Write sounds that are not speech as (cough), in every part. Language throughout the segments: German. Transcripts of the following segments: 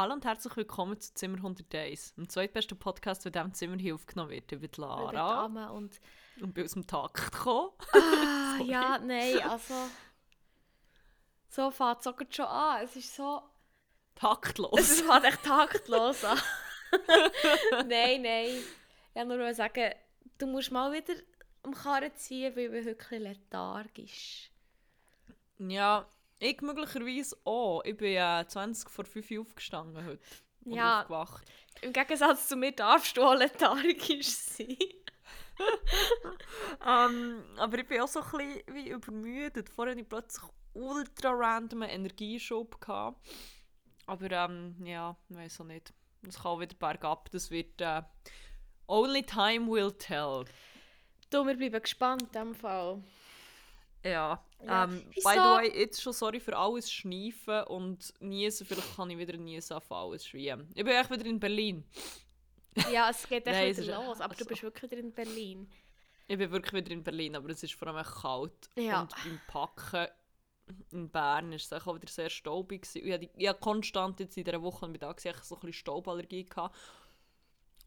Hallo und herzlich willkommen zu Zimmer 100 Days, dem zweitbesten Podcast, der in diesem Zimmer hier aufgenommen wird. Über die Lara Arme und und aus dem Takt gekommen. ah, (laughs) ja, nein, also so fängt es auch schon an. Es ist so, Taktlos. es fängt echt taktlos an. (laughs) nein, nein. Ich wollte nur sagen, du musst mal wieder am Karren ziehen, weil bin wirklich lethargisch. ja, ich möglicherweise auch. Ich bin äh, 20 vor 5 Uhr aufgestanden heute. Und Ja. aufgewacht. Im Gegensatz zu mir darfst du auch lethargisch sein. Ähm, aber ich bin auch so ein bisschen wie übermüdet. Vorher hatte ich plötzlich ultra random einen Energieschub. Gehabt. Aber ähm, ja, ich weiß auch nicht. Das kann wieder bergab. Das wird äh, only time will tell. Du, wir bleiben gespannt in diesem Fall. Ja, Ja, ähm, by the way, jetzt schon sorry für alles Schniefen und Niesen. Vielleicht kann ich wieder niesen auf alles schreien. Ich bin echt wieder in Berlin. Ja, es geht (laughs) echt wieder los, aber du also- bist wirklich wieder in Berlin. Ich bin wirklich wieder in Berlin, aber es ist vor allem kalt. Ja. Und beim Packen in Bern war es auch wieder sehr staubig. Ich hatte, ich hatte konstant jetzt in dieser Woche mit Tag so ein bisschen Stauballergie. Gehabt.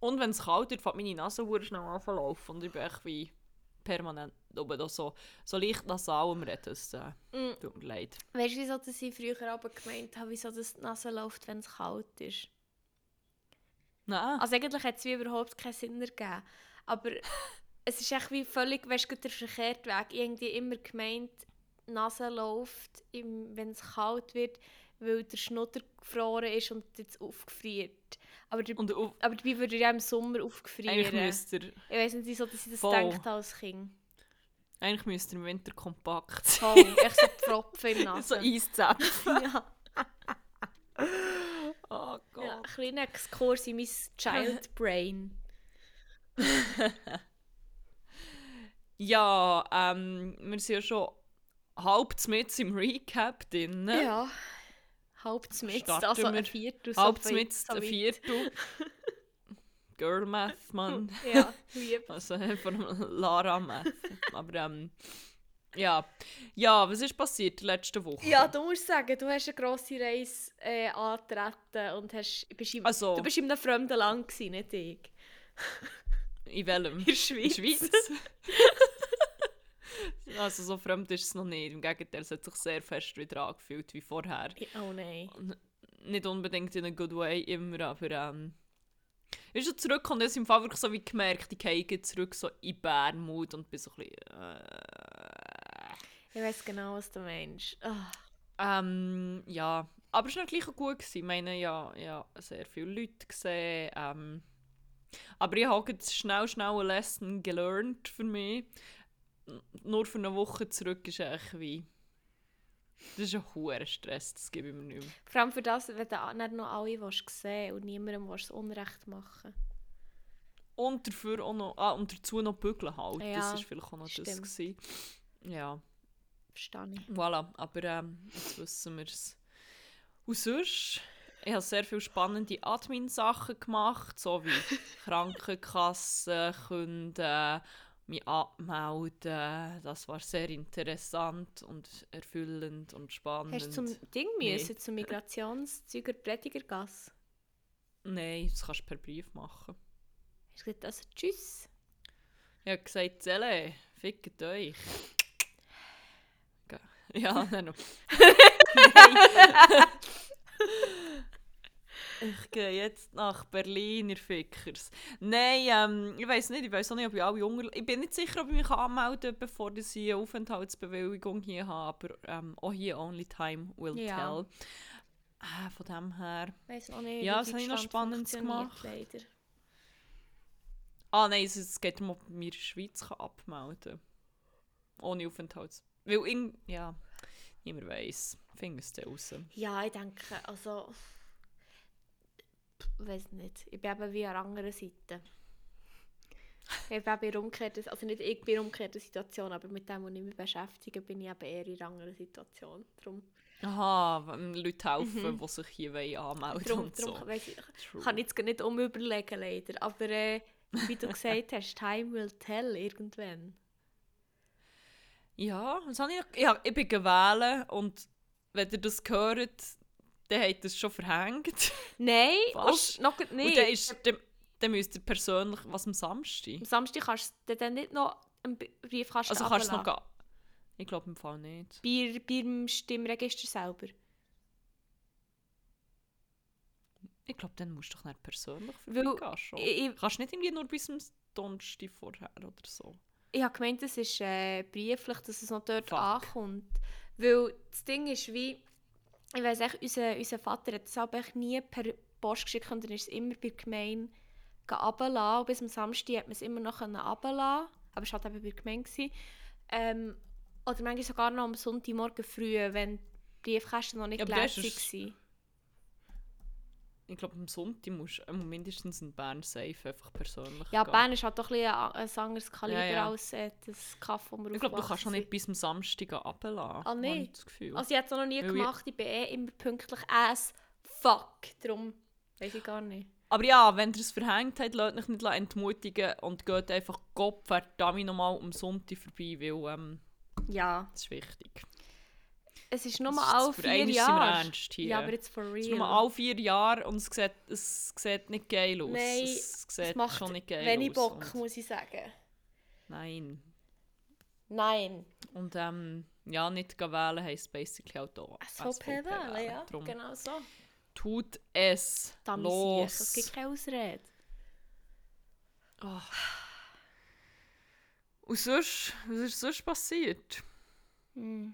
Und wenn es kalt wird, fängt meine Nase schnell an zu laufen. Und ich bin echt wie permanent oben da so, so leicht nasal Reden. Es äh, Mm. tut mir leid. Weißt du, wieso dass ich früher aber gemeint habe, wieso das die Nase läuft, wenn es kalt ist? Nein. Also eigentlich hat es wie überhaupt keinen Sinn ergeben. Aber (laughs) es ist echt wie völlig, weißt du, der verkehrte Weg. Irgendwie immer gemeint, die Nase läuft, wenn es kalt wird, weil der Schnutter gefroren ist und jetzt aufgefriert. Aber, der, Und auf, aber dabei würde er ja im Sommer eigentlich aufgefrieren. müsst ihr, Ich weiß nicht, wieso dass ich das Voll. habe als Kind. eigentlich müsst ihr im Winter kompakt sein. Toll, echt so Tropfen in (laughs) der so Nase. Eiszäpfen. ja. (laughs) Oh Gott. Ja, ein kleiner Exkurs in mein Child Brain. (laughs) Ja, ähm, wir sind ja schon halb mit im Recap drin. Ja. Starten also ein Viertel. halb weit- mit so ein. Viertel. (laughs) Girl Math, Mann. (laughs) Ja, lieb. Also (laughs) von Lara Math. Aber ähm, ja. Ja, was ist passiert letzte Woche? Ja, du musst sagen, du hast eine grosse Reise äh, angetreten und hast, bist im, Also- du bist in einem fremden Land gewesen, nicht ich. In welchem? In der Schweiz. Schweiz. (laughs) also so fremd ist es noch nicht. Im Gegenteil, es hat sich sehr fest wieder angefühlt wie vorher. Oh nein. nicht unbedingt in a good way immer, aber ähm, ich schon zurück und ich im Fall wirklich so wie gemerkt, ich gehe zurück so in Bärmut und bin so ein bisschen, äh, Ich weiß genau, was du meinst. Ah, ähm, ja, aber es war gleich auch gut. Gewesen. Ich meine, ja, ja, sehr viele Leute gesehen, ähm, aber ich habe jetzt schnell, schnell eine Lesson gelernt für mich. Nur für eine Woche zurück ist echt wie, das ist ein hoher Stress, das gebe ich mir nicht mehr. vor allem für das, wenn du nicht noch alle willst sehen und niemandem willst das Unrecht machen Und dafür auch noch, ah, und dazu noch bügeln halt. Ja, das war vielleicht auch noch das. stimmt. Gewesen. Ja, Verstehe ich. voilà. Aber ähm, jetzt wissen wir es. Und sonst, ich habe sehr viele spannende Admin-Sachen gemacht, so wie (laughs) Krankenkasse, Kunden, mich abmelden. Das war sehr interessant und erfüllend und spannend. Hast du zum Ding Nee. müssen, zum Migrationszeuger Predigergasse? Nein, das kannst du per Brief machen. Hast du gesagt, also tschüss? Ich habe gesagt, Zelle, fickt euch. (laughs) Ja, nein, noch. (laughs) (laughs) Ich gehe jetzt nach Berlin, ihr Fickers. Nein, ähm, ich weiß nicht, ich weiß auch nicht, ob ich alle Jungen... Ich bin nicht sicher, ob ich mich anmelden kann, bevor ich eine Aufenthaltsbewilligung hier habe, aber ähm, auch hier only time will Ja. tell. Ah, von dem her... Weiß auch nicht, Ja, das habe ich noch funktioniert, gemacht. Leider. Ah nein, es, es geht darum, ob man in der Schweiz abmelden kann. Ohne Aufenthalts... Weil in... Ja, niemand weiss. Es dann raus. Ja, ich denke, also. Ich weiß nicht. Ich bin eben wie an der anderen Seite. Ich bin eben umgekehrten, also nicht ich bin in Situation, aber mit dem, was ich mich beschäftige, bin ich eben eher in einer anderen Situation. Darum, Aha, wenn Leute helfen, die sich hier anmelden darum, und so. darum weiss ich, kann jetzt nicht umüberlegen, leider. Aber äh, wie du (laughs) gesagt hast, time will tell irgendwann. Ja, was habe ich? Ja, ich bin gewählt und wenn ihr das hört, dann habt ihr es schon verhängt. (laughs) Nein, und noch nicht. Und dann, ist, dann, dann müsst ihr persönlich, was am Samstag? Am Samstag kannst du dann nicht noch einen B- Briefkasten Also kannst du noch gehen? Ich glaube im Fall nicht. Bei, beim Stimmregister selber. Ich glaube, dann musst du doch nicht persönlich vorbeigehen schon. Ich, Kannst du nicht irgendwie nur bis zum Donnerstag vorher oder so? ich habe gemeint, es ist äh, brieflich, dass es noch dort Fuck. ankommt. Weil das Ding ist wie, ich weiss echt, unser, unser Vater hat es aber nie per Post geschickt und dann ist es immer bei der Gemeinde runtergelassen. Und bis am Samstag hat man es immer noch runterlassen aber es war halt eben bei der Gemeinde. Ähm, oder manchmal sogar noch am Sonntagmorgen früh, wenn die Briefkästen noch nicht Ja, ist- waren. Ich glaube, am Sonntag musst du äh, mindestens in Bern safe einfach persönlich Ja, gehen. Bern ist halt doch ein, bisschen ein, ein anderes Kaliber Ja, ja. als äh, das Kaff, wo wir Ich glaube, du kannst schon nicht bis am Samstag runterlassen. Ah, Gefühl. sind. Also ich habe es noch nie Weil gemacht, ich bin eh immer pünktlich as fuck. Darum weiß ich gar nicht. Aber ja, wenn ihr es verhängt habt, lasst euch nicht entmutigen und geht einfach Gott verdammt nochmal am Sonntag vorbei, weil ähm, Ja. das ist wichtig. Es ist nur mal alle vier Jahre. Ja, aber jetzt for Es ist real. nur alle vier Jahre und es sieht, es sieht nicht geil aus. Nein, es es sieht macht schon nicht geil wenig aus. Bock, muss ich sagen. Nein. Nein. Und ähm, ja, nicht wählen heisst basically auch hier. SVP wählen, ja. Darum Genau so. tut es Damit los. Es gibt keine Ausrede. Oh. Und sonst, was ist sonst passiert? Hm.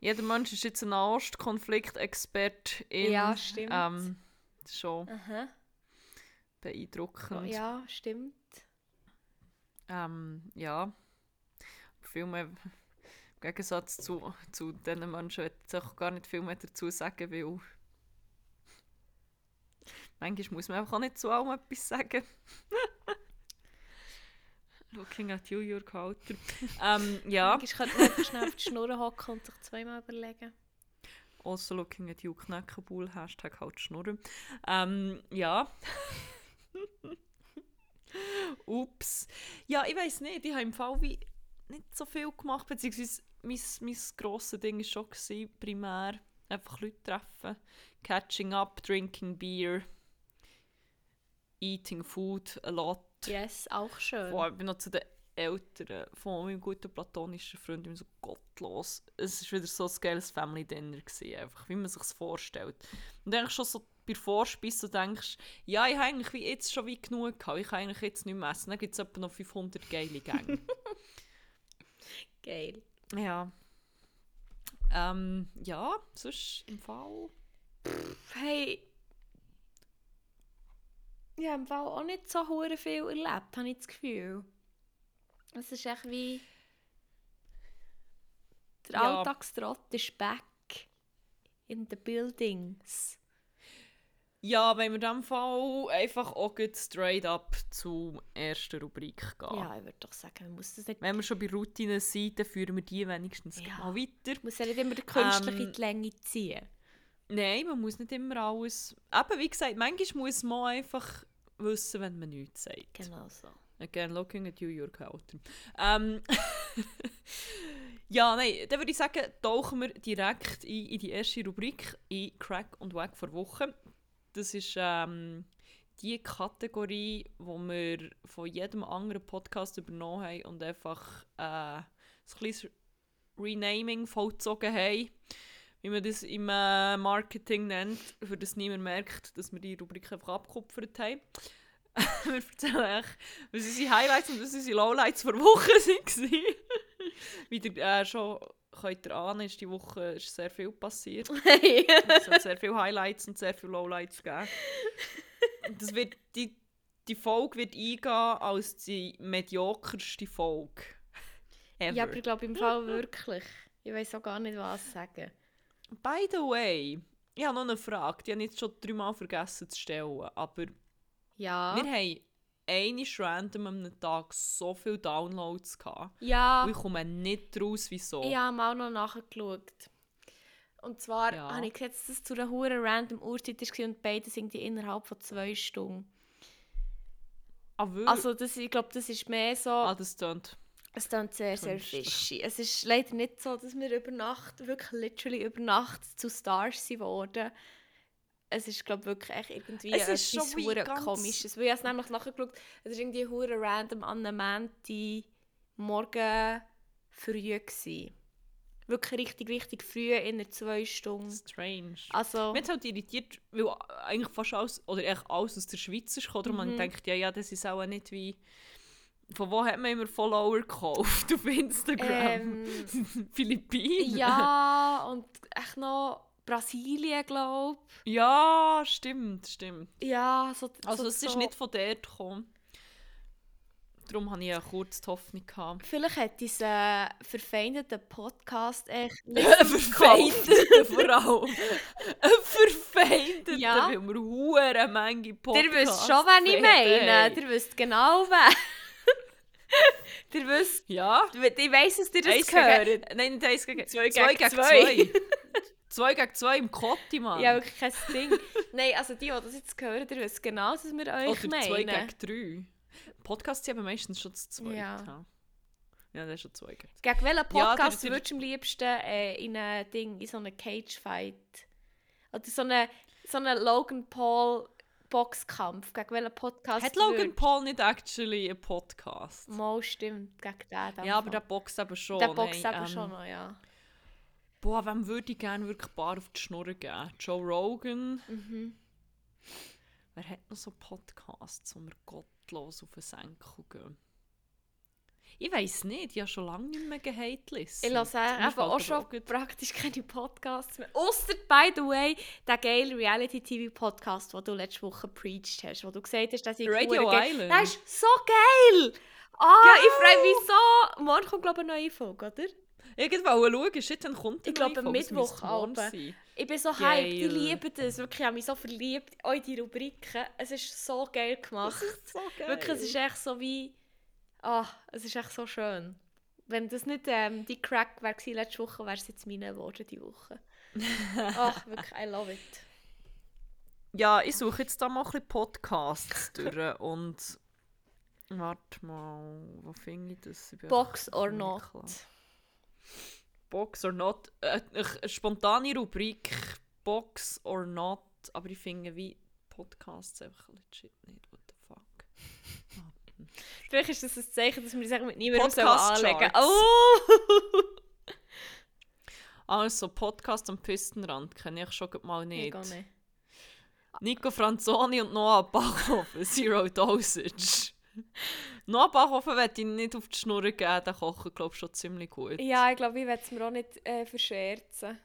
Jeder Mensch ist jetzt ein Nahostkonflikt-Experte. Ja, stimmt. Ähm, schon Aha. beeindruckend. Ja, stimmt. Ähm, ja. Viel mehr, im Gegensatz zu, zu diesen Menschen, will ich auch gar nicht viel mehr dazu sagen, weil manchmal muss man einfach auch nicht zu allem etwas sagen. (laughs) Looking at you, your Halter. ähm, ja, (laughs) Manchmal könnte man schnell auf die Schnur hocken und sich zweimal überlegen. also looking at you, Knäckebull, Hashtag halt Schnurren. Ähm, ja. (laughs) Ups. Ja, ich weiß nicht, ich habe im Fall wie nicht so viel gemacht, beziehungsweise mein, mein grosses Ding war schon gewesen, primär einfach Leute treffen, catching up, drinking beer, eating food a lot. Yes, auch schön. Ich bin noch zu den Eltern von meinem guten platonischen Freund, ich bin so gottlos. Es war wieder so ein geiles Family Dinner, gewesen, einfach, wie man sich vorstellt. Und dann schon so bei Vorspeise so denkst, ja, ich habe eigentlich wie jetzt schon wie genug gehabt, ich kann eigentlich jetzt nicht mehr essen. Dann gibt es etwa noch 500 geile Gänge. (laughs) Geil. ja. Ähm, ja, sonst im Fall... Hey. Habe im Fall auch nicht so hure viel erlebt, habe ich das Gefühl. Es ist echt wie... Der Ja. Alltagstrott ist back in the buildings. Ja, wenn wir in diesem Fall einfach auch straight up zur ersten Rubrik gehen. Ja, ich würde doch sagen, man muss das nicht... Wenn wir schon bei Routinen sind, dann führen wir die wenigstens Ja. mal weiter. muss ja nicht immer den künstlich Ähm, in die Länge ziehen. Nein, man muss nicht immer alles... Eben, wie gesagt, manchmal muss man einfach wissen, wenn man nichts sagt. Genau so. Again, looking at you, your Kauter. Ähm, (laughs) ja, nein, dann würde ich sagen, tauchen wir direkt in, in die erste Rubrik, in Crack und Wack vor Woche. Das ist ähm, die Kategorie, wo wir von jedem anderen Podcast übernommen haben und einfach äh, ein kleines Renaming vollzogen haben, wie man das im äh, Marketing nennt, für das niemand merkt, dass wir die Rubrik einfach abgekupfert haben. (laughs) wir erzählen euch, was unsere Highlights und was unsere Lowlights vor Woche (laughs) waren. Wie ihr äh, schon könnt ihr ahnen, ist die Woche ist sehr viel passiert. (laughs) Hey. Es hat sehr viele Highlights und sehr viele Lowlights gegeben. Das wird, die, die Folge wird eingehen als die mediokerste Folge. Ever. ja, aber ich glaube im Fall wirklich. Ich weiß auch gar nicht, was sagen. By the way, ich habe noch eine Frage, die habe ich jetzt schon dreimal vergessen zu stellen. Aber Ja. wir haben einmal random an einem Tag so viele Downloads gehabt. ja. Und ich komme nicht raus, wieso. Ich habe auch noch nachgeschaut. Und zwar Ja. habe ich gesehen, dass das zu einer hure random Uhrzeit war und beide sind die innerhalb von zwei Stunden. Ah? Also das, ich glaube, das ist mehr so... ah, das tönt. Es klingt sehr, sehr fishy. Es ist leider nicht so, dass wir über Nacht, wirklich literally über Nacht zu Stars sind worden. Es ist, glaube ich, wirklich echt irgendwie Es ist etwas hure ganz- komisches. Weil ich habe es nämlich nachgeschaut, es ist irgendwie hure random an einem Montag morgen früh gewesen. Wirklich richtig, richtig früh, in einer zwei Stunden. Strange. Also, Mich hat halt irritiert, weil eigentlich fast alles, oder eigentlich alles aus der Schweiz ist Mhm. man denkt, ja, ja, das ist auch nicht wie... Von wo hat man immer Follower gekauft? (laughs) Auf Instagram? ähm, (laughs) Philippinen? ja, und echt noch Brasilien, glaube Ja, stimmt, stimmt. ich. Ja, so, Also so, es ist so. nicht von dort gekommen. Darum hatte ich ja kurz die Hoffnung. Gehabt. Vielleicht hat dieser verfeindete Podcast echt (laughs) Ein Verfeindeter vor allem. Ein Verfeindeter, Ja. weil wir hure Menge Podcasts Ihr wisst schon, wen ich meine. Ihr wisst genau, wen. Ihr wisst, Ja. ich weiss, dass ihr das Eins gehört. gegen, nein, nicht eins gegen Zwei zwei. gegen zwei. zwei. (laughs) zwei gegen zwei im Kotti, Mann. Ja, wirklich kein Ding. Nein, also die, die das jetzt hören, ihr wisst genau, was wir euch Oder zwei meinen. gegen drei. Podcasts aber meistens schon zu zweit. Ja. Ja, ja das ist schon zwei gegen zwei. Gegen welchen Ja, Podcast der- würdest du am liebsten äh, in ein Ding, in so einen Cage-Fight? Oder so einen so eine Logan Paul Boxkampf? Gegen welchen Podcast Hat Logan würdest- Paul nicht actually einen Podcast? Mal stimmt, gegen den. Ja, aber der boxt eben schon. der boxt eben ähm, schon noch, ja. Boah, wem würde ich gerne wirklich bar auf die Schnur geben? Joe Rogan. Mhm. Wer hat noch so Podcasts, wo wir gottlos auf den Senkel gehen? Ich weiß nicht, ich habe schon lange nicht mehr gehatet. Ich höre eben auch schon praktisch keine Podcasts mehr. Ausser, by the way, der geile Reality-TV-Podcast, den du letzte Woche preached hast, wo du gesagt hast, dass ich Radio geil- Island. Der ist so geil! Ah, ich freue mich so! Morgen kommt, glaube ich, eine neue Folge, oder? Ich wollte schauen, shit, dann kommt Ich eine glaube, Mittwoch. Ich bin so hyped, ich Geil. liebe das. Wirklich, ich habe mich so verliebt in die Rubriken. Es ist so geil gemacht. so geil. Wirklich, es ist echt so wie... Ah, es ist echt so schön. Wenn das nicht ähm, die Crack wäre letzte Woche, wäre es jetzt meine geworden diese Woche. (laughs) Ach, wirklich, I love it. Ja, ich suche jetzt da mal ein bisschen Podcasts durch und... Warte mal, wo finde ich das? Ich Box or not. klar. Box or not. Äh, eine spontane Rubrik Box or not. Aber ich finde wie Podcasts einfach legit nicht. Vielleicht ist das ein Zeichen, dass wir die Sachen mit niemandem Podcast anlegen Charts. Oh! (laughs) Also, Podcast am Pistenrand kenne ich schon mal Ich nicht. gar nicht. Nico Franzoni und Noah Bachhofen, (laughs) Zero Dosage. Noah Bachhofen werde ich nicht auf die Schnur geben, der kocht glaube ich schon ziemlich gut. Ja, ich glaube, ich werde es mir auch nicht äh, verscherzen.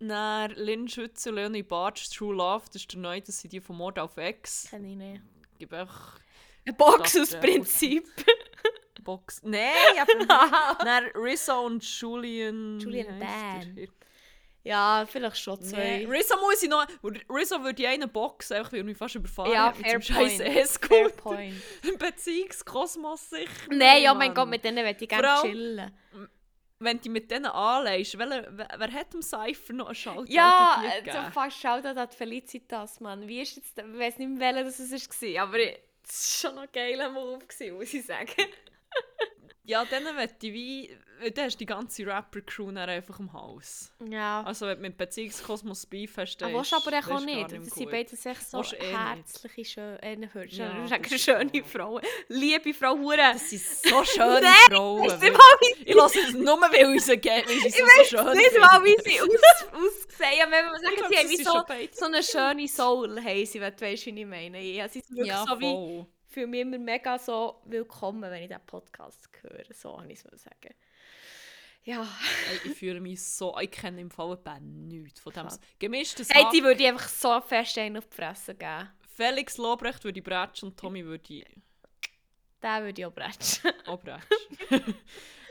Dann Lynn Schütze, Leonie Bartsch, True Love, das ist der neue, das sind die von Mord auf Ex. Kenne ich nicht. Gib einfach Ein Box Das, aus ja. Prinzip. Box. (laughs) Nein, aber Dann Rizzo und Julian. Julian Bam. ja, vielleicht schon zwei. Nee, Rizzo muss ich noch. Rizzo würde ich einen einfach weil er mich fast überfahren Ja, hat mit seinem scheiß point. E-Scooter. (laughs) Beziehungskosmos sicher. Nein, oh mein. Gott, mit denen möchte ich gerne chillen. Wenn du mit denen anlegst, wer, wer, hat dem Cypher noch einen Schalter? Ja, so fast schaut an die Felicitas, Mann. Wie ist jetzt, ich weiß nicht mehr, welcher das war, aber es war schon noch Move, gewesen, muss ich sagen. Ja, denen möchte ich wie. weil Du hast die ganze Rapper-Crew dann einfach im Haus. Ja. Also, wenn du mit Beziehungskosmos Beef hast, dann aber willst du aber ist- auch dann ist nicht. mehr Das sind beide echt so du eh herzliche, schöne, äh, hörst, Ja, ist schöne wahr. Frauen. Liebe Frau Hure. Das sind so (laughs) schöne Nein, Frauen. Du wie Ich lasse es nur, weil ich sie gerne, weil ich sie Ich so schön nicht finde. mal, wie sie aus, (laughs) ausgesehen haben. Wenn man sagt, Ich glaub, sie haben wie sind so, so eine schöne Soul, haben sie, wenn du weißt, wie ich meine. Ja, sie sind wirklich Ja, so wie, voll. Fühle mich immer mega so willkommen, wenn ich diesen Podcast höre. So habe ich es sagen. Ja. Ey, ich fühle mich so... Ich kenne im Fall etwa nichts von dem. Gemischtes Hey, die würde ich einfach so fest einen auf die Fresse geben. Felix Lobrecht würde ich bretschen und Tommy würde ich Den würde ich auch bretschen. (laughs) auch bretschen.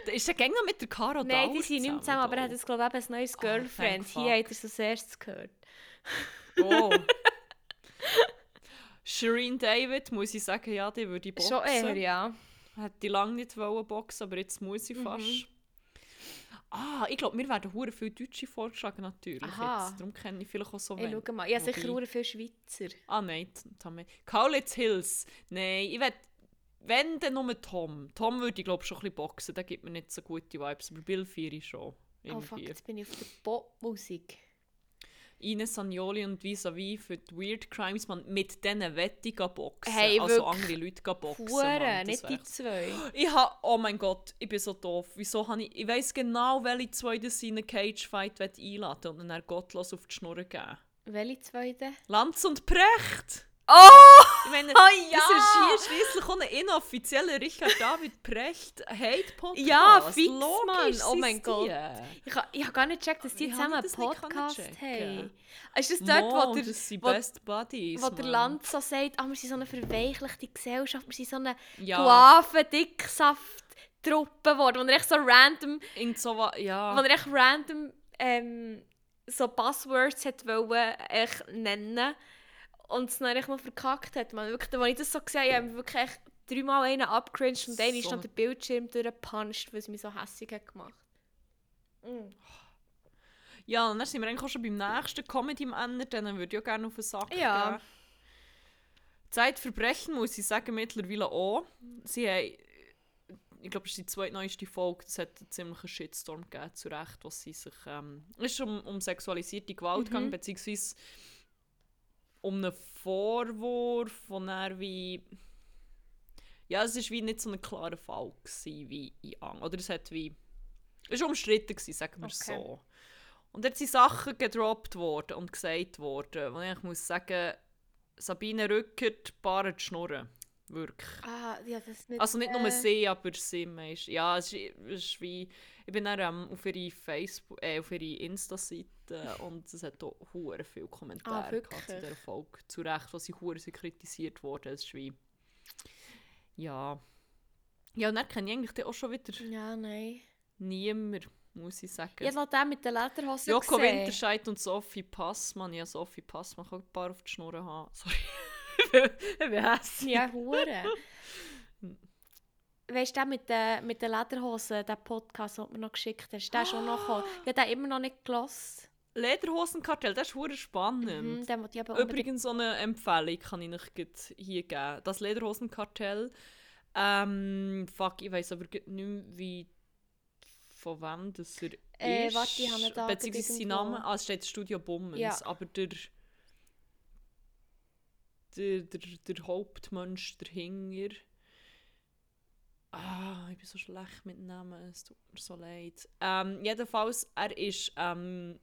Da (laughs) ist der Gänger mit der Caro Nein, Dauer die sind nicht mehr zusammen, aber er hat jetzt, glaube ich, eben ein neues Oh, Girlfriend. thank Hier hat er es als erstes gehört. Oh. (laughs) Shireen David, muss ich sagen, ja, die würde ich boxen. Schon eher, ja. Hätte ich lange nicht wollen boxen, aber jetzt muss Mhm. ich fast. Ah, ich glaube, mir werden hure viele Deutsche vorgeschlagen, natürlich. Aha. Jetzt. Darum kenne ich vielleicht auch so Ich wenig. schau mal. Ja, sicher Wobei- nur viele Schweizer. Ah nein, Tommy. Kaulitz Hills. Nein, ich will wenn, dann nur Tom. Tom würde ich glaube schon ein bisschen boxen, der gibt mir nicht so gute Vibes, aber Bill Firi schon. Oh fuck, jetzt bin ich auf der Popmusik. Ines Agnoli und Vis-a-vis für die Weird Crimes, man, mit diesen Wette boxen. Hey, also andere Leute boxen. Hure, Mann, nicht die zwei. (gasps) Ich hab, oh mein Gott, ich bin so doof. Wieso habe ich, ich weiss genau, welche zwei das in einen Cage-Fight einladen und dann gottlos auf die Schnur geben. Welche zwei denn? Lanz und Precht! Oh! Ich meine, Oh ja! das ist hier schliesslich auch ein inoffizieller Richard David Precht Hate-Podcast. Ja, fix, Mann. Oh mein Gott. Ich habe ich ha gar nicht gecheckt, dass die Wie zusammen habe einen Podcast haben. Ist das dort, Mo, wo der, das sind wo- Best Buddies, wo der. Land so sagt, ah, wir sind so eine verweichlichte Gesellschaft, wir sind so eine Ja, Guaven-Dicksaft-Truppe geworden, wo er echt so random, irgend so wa- ja. wo er echt random ähm, so Buzzwords hat wollen, echt nennen und es dann echt mal verkackt hat. Man. Wirklich, als ich das so gesehen habe, habe ich wirklich echt dreimal einen abgecringed und dann ist So noch der Bildschirm durchgepuncht, weil es mich so hässlich hat gemacht. Mm. Ja, und dann sind wir eigentlich auch schon beim nächsten Comedy am Ende, denen würde ich auch gerne auf den Sack Ja. geben. Zeitverbrechen muss ich sagen mittlerweile auch. Sie haben, ich glaube, das ist die zweitneueste Folge, es hat einen ziemlichen Shitstorm gegeben, zu Recht, was sie sich, ähm, es ist um, um sexualisierte Gewalt Mhm. gegangen, beziehungsweise um einen Vorwurf, von er wie, ja, es ist wie nicht so ein klarer Fall gewesen, wie in Ang, oder es hat wie, es war umstritten gewesen, sagen wir es Okay. so. Und dort sind Sachen gedroppt worden und gesagt worden, wo ich muss sagen, Sabine Rückert paart Schnurren. Wirklich. Ah, ja, das mit, Also nicht nur äh, sie, aber sie meist. Ja, es ist, es ist wie... Ich bin dann ähm, auf ihre Facebook, äh, auf ihre Insta-Seite und es hat auch hure viele Kommentare Ah, zu dieser Folge. Zu Recht, was sie kritisiert worden. Es ist wie... Ja... Ja, und dann kenne ich eigentlich auch schon wieder Ja, nein. niemand, muss ich sagen. Habe noch den mit den Lederhosen Joko gesehen. Winterscheid und Sophie Passmann. Ja, Sophie Passmann kann ein paar auf die Schnur haben. Sorry. (laughs) bin hässlich. Ja, hure. Weißt du, der mit den, mit den Lederhosen, der Podcast, den du mir noch geschickt hast, der ist schon noch gekommen. Ich habe den immer noch nicht gelesen. Lederhosenkartell, das ist hure spannend. Mhm, unbedingt... Übrigens so eine Empfehlung kann ich euch hier geben. Das Lederhosenkartell. Ähm, fuck, ich weiß aber nicht mehr, wie von wem das er Äh, ist. warte, ich habe da Beziehungsweise sein. Name. Ah, es steht Studio Bummens. Ja. Aber der, der, der, der Hauptmensch dahinter. Ah, ich bin so schlecht mit Namen. Es tut mir so leid. Ähm, jedenfalls, er ist. Ähm,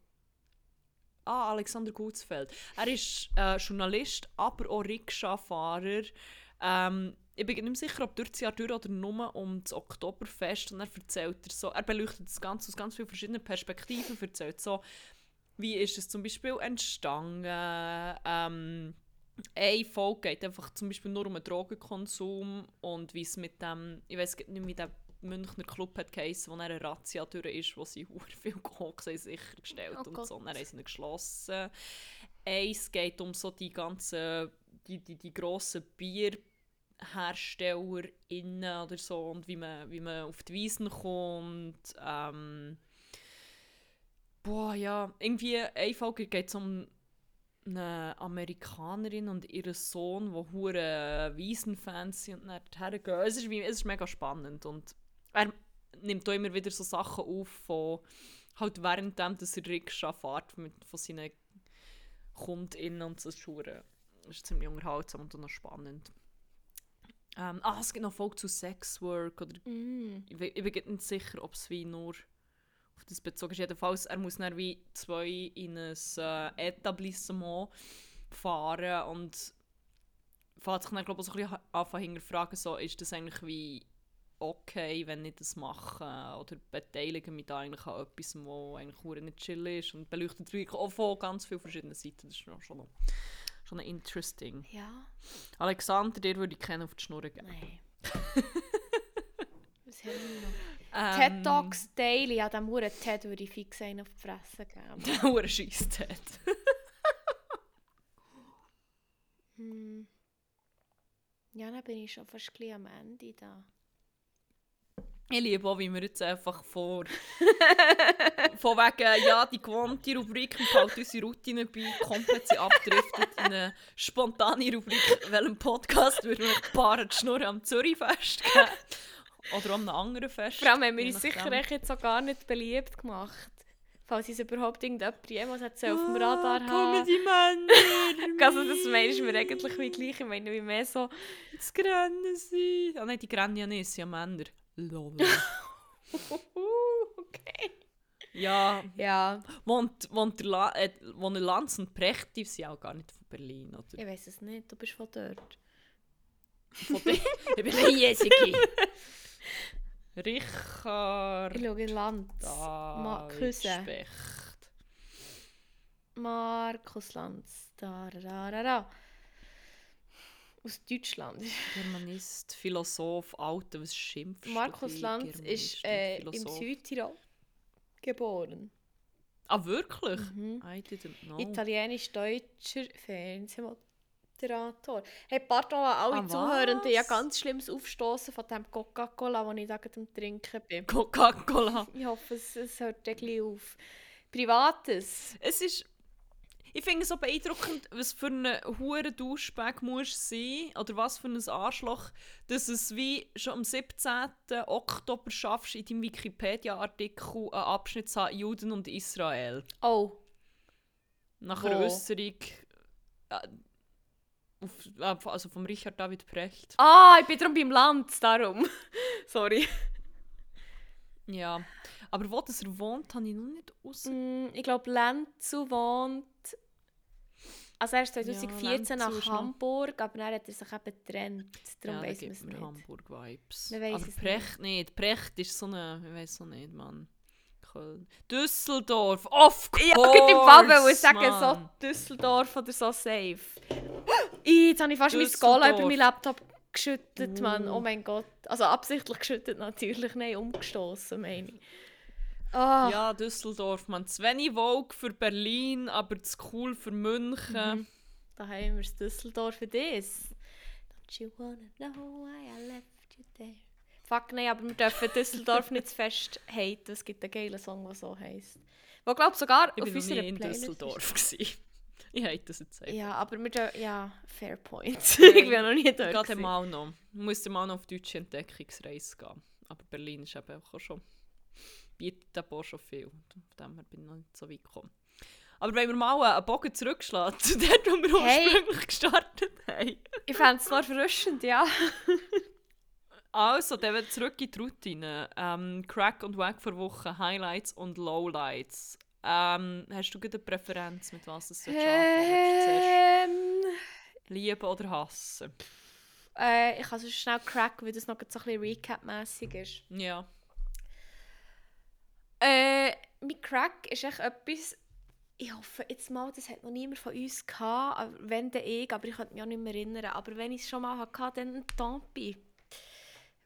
ah, Alexander Gutsfeld. Er ist äh, Journalist, aber auch Rikscha-Fahrer. Ähm, ich bin nicht mehr sicher, ob durch das Jahr durch oder nur um das Oktoberfest. Und er erzählt er so, er beleuchtet das Ganze aus ganz vielen verschiedenen Perspektiven. Erzählt so, wie ist es zum Beispiel entstanden. Ähm, eine Folge geht einfach zum Beispiel nur um den Drogenkonsum und wie es mit dem, ich weiß nicht wie der Münchner Club hat geheissen, wo eine Razzia durch ist, wo sie (laughs) hure viel Koks haben sichergestellt Oh und Gott. so. Und dann haben sie ihn geschlossen. Eins geht um so die ganzen, die, die, die grossen BierherstellerInnen oder so und wie man, wie man auf die Wiesen kommt. Ähm, boah, ja, irgendwie eine Folge geht es um eine Amerikanerin und ihren Sohn, die hure Wiesenfans sind und dann dorthin gehen. Es ist, wie, es ist mega spannend und er nimmt auch immer wieder so Sachen auf von halt währenddem, dass er Rikscha fährt mit, von seinen KundInnen und so. Das ist, hure- das ist ziemlich unterhaltsam und auch noch spannend. Ähm, ah, es gibt noch Folge zu Sexwork oder Mm. ich, ich bin nicht sicher, ob es wie nur auf das bezogen ist. Jedenfalls, er muss dann wie zwei in ein äh, Etablissement fahren und fährt sich dann, glaube ich, so ein bisschen anfangen hinterfragen, so, ist das eigentlich wie okay, wenn ich das mache oder beteilige mich da eigentlich an etwas, wo eigentlich nicht chill ist und beleuchtet wirklich auch von ganz vielen verschiedenen Seiten. Das ist schon noch, schon noch interesting. Ja, Alexander, dir würde ich kennen auf die Schnur geben. nein. (laughs) Was haben wir noch? Ähm, TED Talks Daily, an diesem Huren TED würde ich fix einen auf die Fresse geben. (laughs) Der hure scheisst hat. Hm. Ja, dann bin ich schon fast bisschen am Ende da. Ich liebe auch, wie wir jetzt einfach vor. (laughs) von wegen, ja, die gewohnte Rubrik und halt unsere Routine bei komplett sie abdriftet in eine spontane Rubrik, welchem Podcast würde wir ein paar Schnurren am Zürichfest geben. Oder an einem anderen Fest. Vor allem haben wir uns sicher jetzt auch gar nicht beliebt gemacht. Falls uns überhaupt irgendjemand jemals hat auf dem Radar Ah, haben. die Männer! (laughs) Also das meinst du mir eigentlich wie gleich. Ich meine wie mehr so... Das Grennen sie. Ah nein, die Grennen ja nicht, sind ja Männer. Lol. (laughs) okay. ja, Ja, wohnt, wohnt der La äh, Lanz und Precht, die sind auch gar nicht von Berlin, oder? ich weiß es nicht. Du bist von dort. Von der, ich bin ein Jesiki. (laughs) Richard Ich schaue in Land. Ma Küsse. Specht. Markus Lanz. Da, da, da, da. Aus Deutschland. Germanist, Philosoph, Alter, was schimpfst du? Markus? Lanz ist äh, im. Südtirol geboren. Ah, wirklich? Mhm. I didn't know. Italienisch-deutscher Fernsehmoderator. Hey, pardon an alle Ah, Zuhörenden, ich habe ganz schlimmes Aufstoßen von dem Coca-Cola, das ich da gerade am Trinken bin. Coca-Cola. (laughs) Ich hoffe, es, es hört ein bisschen auf. Privates. Es ist... Ich finde es so beeindruckend, was für eine hure Duschbag muss sein oder was für ein Arschloch, dass es wie schon am 17. Oktober schaffst, in deinem Wikipedia-Artikel einen Abschnitt zu haben, Juden und Israel. Oh, Nach einer Äußerung äh, auf, äh, also vom Richard David Precht. ah, ich bin darum beim Land, darum. Sorry. Ja. Aber wo das er wohnt, habe ich noch nicht aus. Mm, ich glaube, Lenzu wohnt... Also er ist Ja, 2014 Lenzu nach Hamburg, aber dann hat er sich eben getrennt. Darum ja, weiss man es nicht. Hamburg-Vibes. Aber Precht nicht. Precht ist so eine, ich weiß auch nicht, Mann. Köln. Düsseldorf, of course! Ja, gut, im Fall wollte ich sagen, so Düsseldorf oder so safe. Jetzt habe ich fast mein Skala über meinen Laptop geschüttet, Mann. Uh. Oh mein Gott. Also absichtlich geschüttet natürlich, nein, umgestoßen, meine ich. Ah, Ja, Düsseldorf, man. Zu wenig Vogue für Berlin, aber zu cool für München. Mhm. da haben wir das Düsseldorf für das. Don't you wanna know why I left you there? Fuck, nein, aber wir dürfen Düsseldorf nicht zu fest haten. Es gibt einen geilen Song, der so heisst. Wo, glaube sogar Ich auf unserer nie in Playlist ist. Düsseldorf. (laughs) Ich hate das jetzt einfach. Ja, aber wir dürfen... Ja, fair point. (laughs) (laughs) ich bin noch nie dort. Geht gewesen. mal noch. Man muss mal noch auf deutsche Entdeckungsreise gehen. Aber Berlin ist eben auch schon. bietet eben auch schon viel. Von dem her bin ich noch nicht so weit gekommen. Aber wenn wir mal einen Bogen zurückschlagen zu dort, wo wir Hey. ursprünglich gestartet haben. Ich fände es noch (laughs) erfrischend, ja. Also, dann zurück in die Routine. Ähm, Crack und Wack vor Woche, Highlights und Lowlights. Ähm, hast du gute Präferenz, mit was es anfangen willst? Zuerst Ähm, Lieben oder hassen? äh, ich kann so schnell cracken, weil das noch so ein bisschen Recap-mässig ist. Ja. Äh, mein Crack ist echt etwas... Ich hoffe jetzt mal, das hat noch niemand von uns gehabt, wenn dann ich, aber ich könnte mich auch nicht mehr erinnern. Aber wenn ich es schon mal hatte, dann ein Tampi.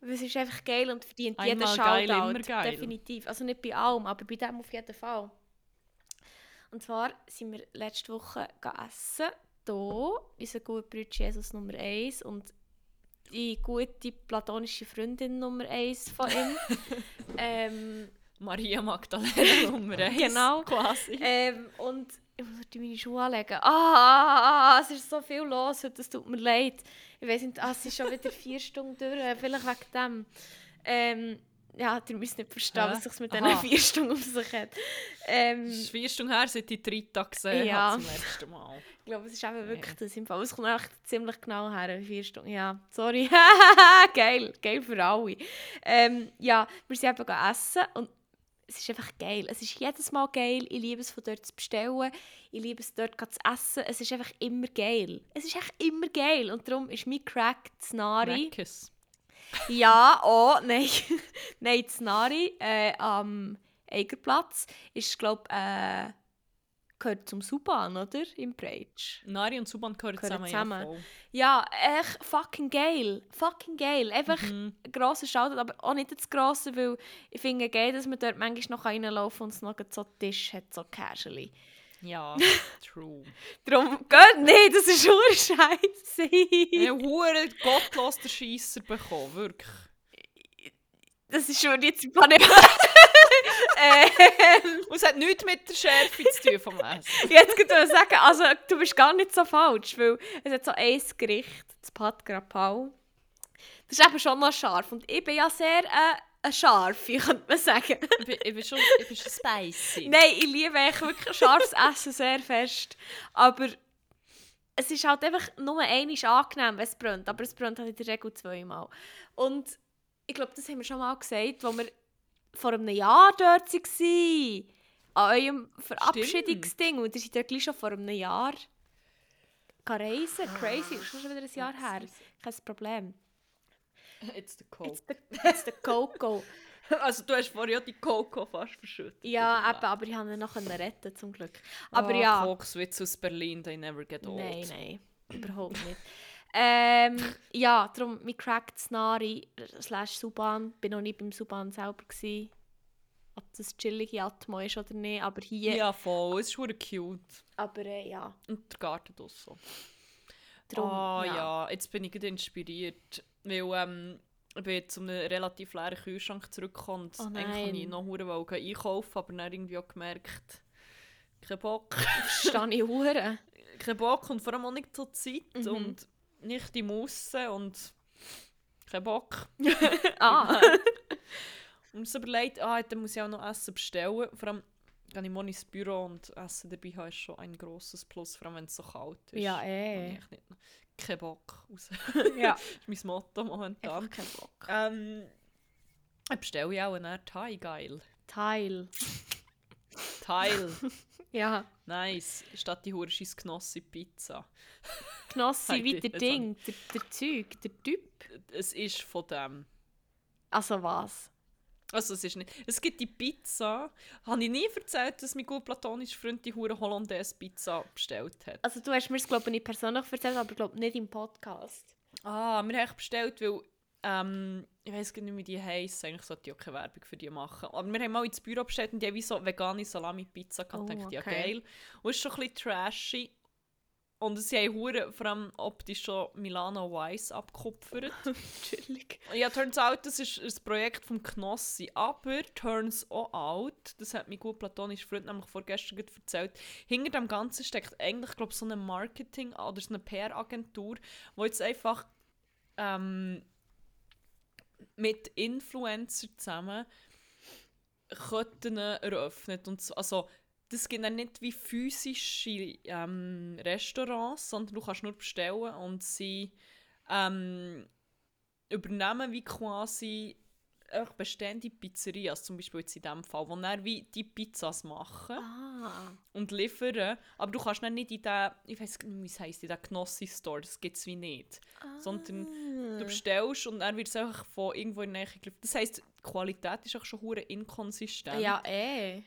Es ist einfach geil und verdient jeden Einmal geil, Shoutout. immer geil. Definitiv. Also nicht bei allem, aber bei dem auf jeden Fall. Und zwar sind wir letzte Woche gegessen. essen. Hier, unser guter Bruder Jesus Nummer 1 und die gute platonische Freundin Nummer 1 von ihm. (laughs) ähm, Maria Magdalena (laughs) Nummer 1. Genau. Quasi. ähm, und ich muss heute meine Schuhe anlegen. Ah, es ist so viel los heute, es tut mir leid. Ich weiß nicht, ah, es ist schon wieder vier (laughs) Stunden durch, vielleicht wegen dem. Ähm, ja, ihr müsst nicht verstehen, Hä? was sich mit diesen vier Stunden auf sich hat. Ähm, Es ist vier Stunden her, seit ich drei Tage gesehen Ja. habe zum letzten Mal. ich glaube, es ist eben wirklich das im Fall. Es kommt echt ziemlich genau her, vier Stunden. Ja, sorry. (laughs) geil, geil für alle. Ähm, ja, wir sind eben essen und es ist einfach geil. Es ist jedes Mal geil. Ich liebe es, von dort zu bestellen. Ich liebe es, dort zu essen. Es ist einfach immer geil. Es ist echt immer geil. Und darum ist mein Crack das Nari. Ja, oh, (laughs) nein. nein, das Nari äh, am Eigerplatz ist, glaube ich, äh, gehört zum Suban, oder? Im Breitsch. Nari und Suban gehören Gehören zusammen. zusammen. Ja, voll. Ja, echt fucking geil. Fucking geil. Einfach Mhm. ein grosser Shoutout, aber auch nicht das grosse, weil ich finde geil, dass man dort manchmal noch reinlaufen kann und es noch so Tisch hat, so casually. Ja, (laughs) true. Darum, geht nicht, das ist nur Scheiße. Ich habe hure gottlos den Scheisser bekommen, wirklich. Das ist schon jetzt gar nicht... (laughs) ähm, Und es hat nichts mit der Schärfe zu tun vom Essen. jetzt könnte ich sagen, also du bist gar nicht so falsch, weil es hat so ein Gericht, das Pat Grapau. Das ist eben schon noch scharf und ich bin ja sehr äh, ein Scharfe, könnte man sagen. Ich bin, ich bin schon, ich bin schon spicy. Nein, ich liebe eigentlich wirklich scharfes Essen sehr fest. Aber es ist halt einfach nur einmal angenehm, wenn es brennt. Aber es brennt halt in der Regel zweimal. Und ich glaube, das haben wir schon mal gesagt, als wir vor einem Jahr dort waren. An eurem Verabschiedungsding. Und ihr seid ja gleich schon vor einem Jahr reisen. Crazy, das ist schon wieder ein Jahr her. Kein Problem. (laughs) It's the coke. It's the, it's the Coco. Also du hast vorher ja die Coco fast verschüttet. Ja, eben, aber ich konnte ihn noch retten, zum Glück. Aber Aber ja. Kokswitz aus Berlin, they never get old. Nein, nein, überhaupt nicht. ähm, (laughs) ja, darum, mir crackt Nari slash Suban. bin noch nie beim Suban selber gewesen. Ob das chillige Atmo ist oder nicht, aber hier. Ja, voll. Es ist verdammt cute. Aber äh, ja, Und der Garten draussen. darum, Ah ja. ja. jetzt bin ich inspiriert. Weil ähm, ich bin zu einem relativ leeren Kühlschrank zurückgekommen. Und Oh eigentlich wollte ich noch hure wollen einkaufen, aber dann irgendwie auch gemerkt, kein Bock. Verstehe ich hure. (laughs) kein Bock und vor allem auch nicht zur Zeit Mhm. und nicht die Musse und kein Bock. (laughs) Ah, (laughs) Und so überlegt, ah, dann muss ich auch noch Essen bestellen. Vor allem, wenn ich morgen ins Büro und Essen dabei habe, ist schon ein grosses Plus, vor allem wenn es so kalt ist. ja, ich eh. nicht kein Bock raus. (laughs) Ja, das (laughs) ist mein Motto momentan. einfach kein Bock. Ähm, dann bestelle ich auch einen Thai, geil. Teil. (laughs) Teil. Ja, nice. Statt die hure scheiss Knossi Pizza. Knossi wie der jetzt Ding, der, der Zeug, der Typ. Es ist von dem. Also was? Also es ist nicht. Es gibt die Pizza. Habe ich nie erzählt, dass mein gut platonischer Freund die hure Hollandaise Pizza bestellt hat. Also du hast mir es glaube ich nicht persönlich erzählt, aber glaube nicht im Podcast. Ah, wir haben bestellt, weil ähm, ich weiß gar nicht, wie die heisst. Eigentlich sollte ich auch keine Werbung für die machen. Aber wir haben mal ins Büro bestellt und die haben wie so vegane Salami-Pizza gehabt. Oh, Ich dachte, ja okay. geil. Und es ist schon ein bisschen trashy. Und sie haben hure, vor allem optisch schon Milano Weiss abgekupfert. (laughs) Chillig. Ja, turns out, das ist ein Projekt vom Knossi. Aber turns auch out, das hat mein gut platonischer Freund nämlich vorgestern gerade erzählt, hinter dem Ganzen steckt eigentlich, glaube so eine Marketing- oder so eine PR-Agentur, die jetzt einfach ähm, mit Influencern zusammen Ketten eröffnet. Und so, also, das gibt dann nicht wie physische ähm, Restaurants, sondern du kannst nur bestellen und sie ähm, übernehmen wie quasi einfach bestehende Pizzerias, zum Beispiel jetzt in diesem Fall, wo dann wie die Pizzas machen Ah. und liefern, aber du kannst dann nicht in den, ich weiß nicht, wie es heisst, in den Knossi-Store, das gibt es wie nicht. Sondern Ah. Du bestellst und dann wird es einfach von irgendwo in der Nähe geliefert. Das heisst, die Qualität ist auch schon hure inkonsistent. Ja, eh.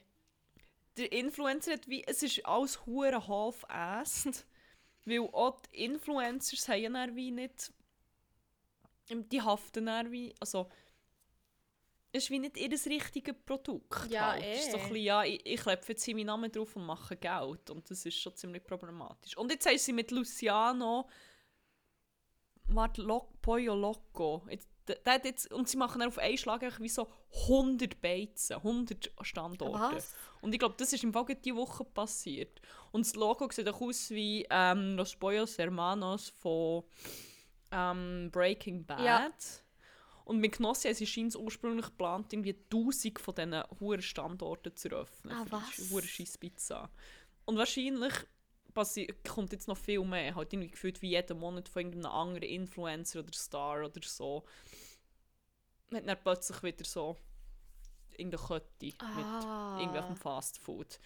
Der Influencer hat wie, es ist alles hure half-assed, weil auch die Influencers haben ja wie nicht, die haften dann wie, also es ist wie nicht ihr richtiges Produkt. Ja, halt. Es ist so eh. ein bisschen, ja, ich, ich klebe jetzt meinen Namen drauf und mache Geld. Und das ist schon ziemlich problematisch. Und jetzt haben sie mit Luciano, warte, Lo, Pollo Loco, jetzt, der, hat jetzt, und sie machen dann auf einen Schlag wie so 100 Beizen, 100 Standorte. Was? Und ich glaube, das ist im Fall diese Woche passiert. Und das Logo sieht auch aus wie ähm, Los Pollos Hermanos von ähm, Breaking Bad. Ja. Und mit Knossi haben sie scheint ursprünglich geplant, irgendwie 1000 von diesen hohen Standorten zu eröffnen. Ah, was? hure scheisse Pizza. Und wahrscheinlich kommt jetzt noch viel mehr. Halt irgendwie gefühlt wie jeden Monat von irgendeinem anderen Influencer oder Star oder so. Hat dann plötzlich wieder so irgendeine Kette Ah. mit irgendwelchem Fast Food.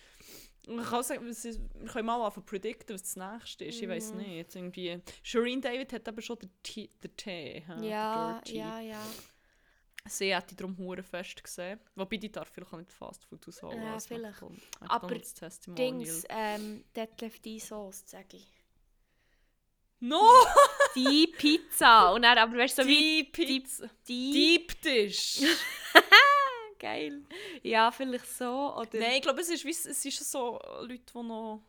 Ich kann auch sagen, wir können mal anfangen predikten, was das nächste ist. Ich weiß Mhm. nicht. Irgendwie. Shireen David hat aber schon den Tee. Den Tee? Ja, Der Dirty. ja, ja. Sie hat die darum hure fest gesehen. Wobei die darf vielleicht auch nicht Fast Food ausholen. Ja, als vielleicht. McDonald's- Aber Testimonial. Dings, ähm, Detlef die Sauce, sag ich. No! Die Pizza. Und dann, aber weißt du, so wie Die Pizza. die. Deep Dish. (laughs) Geil. Ja, vielleicht so. Oder Nein, ich glaube, es ist, wie- es ist so Leute, die noch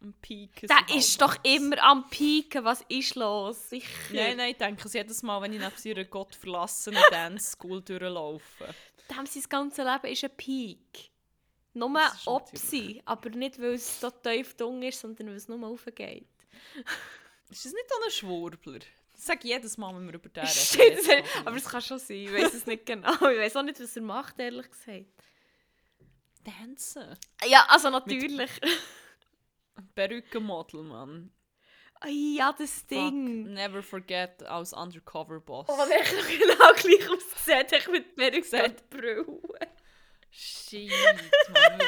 am Pieken. Der ist doch immer am Piken. Was ist los? Sicher. Nein, nein, ich denke es jedes Mal, wenn ich neben ihrer gottverlassenen (laughs) Dance School durchlaufe. Dem sein ganzes Leben ist ein Peak. Nur ob sie, aber nicht, weil es so tief dung ist, sondern weil es nur aufgeht. (laughs) Ist das nicht so ein Schwurbler? Das sage ich jedes Mal, wenn wir über den reden. Aber es kann schon sein. Ich weiß es nicht genau. (laughs) Ich weiß auch nicht, was er macht, ehrlich gesagt. Dancen. Ja, also natürlich. Perückenmodel, Mann. Ah, ja, das Fuck, Ding. never forget als Undercover-Boss. Oh, der noch genau gleich aussieht, ich mit Perücke und Brille. Shit, Mann.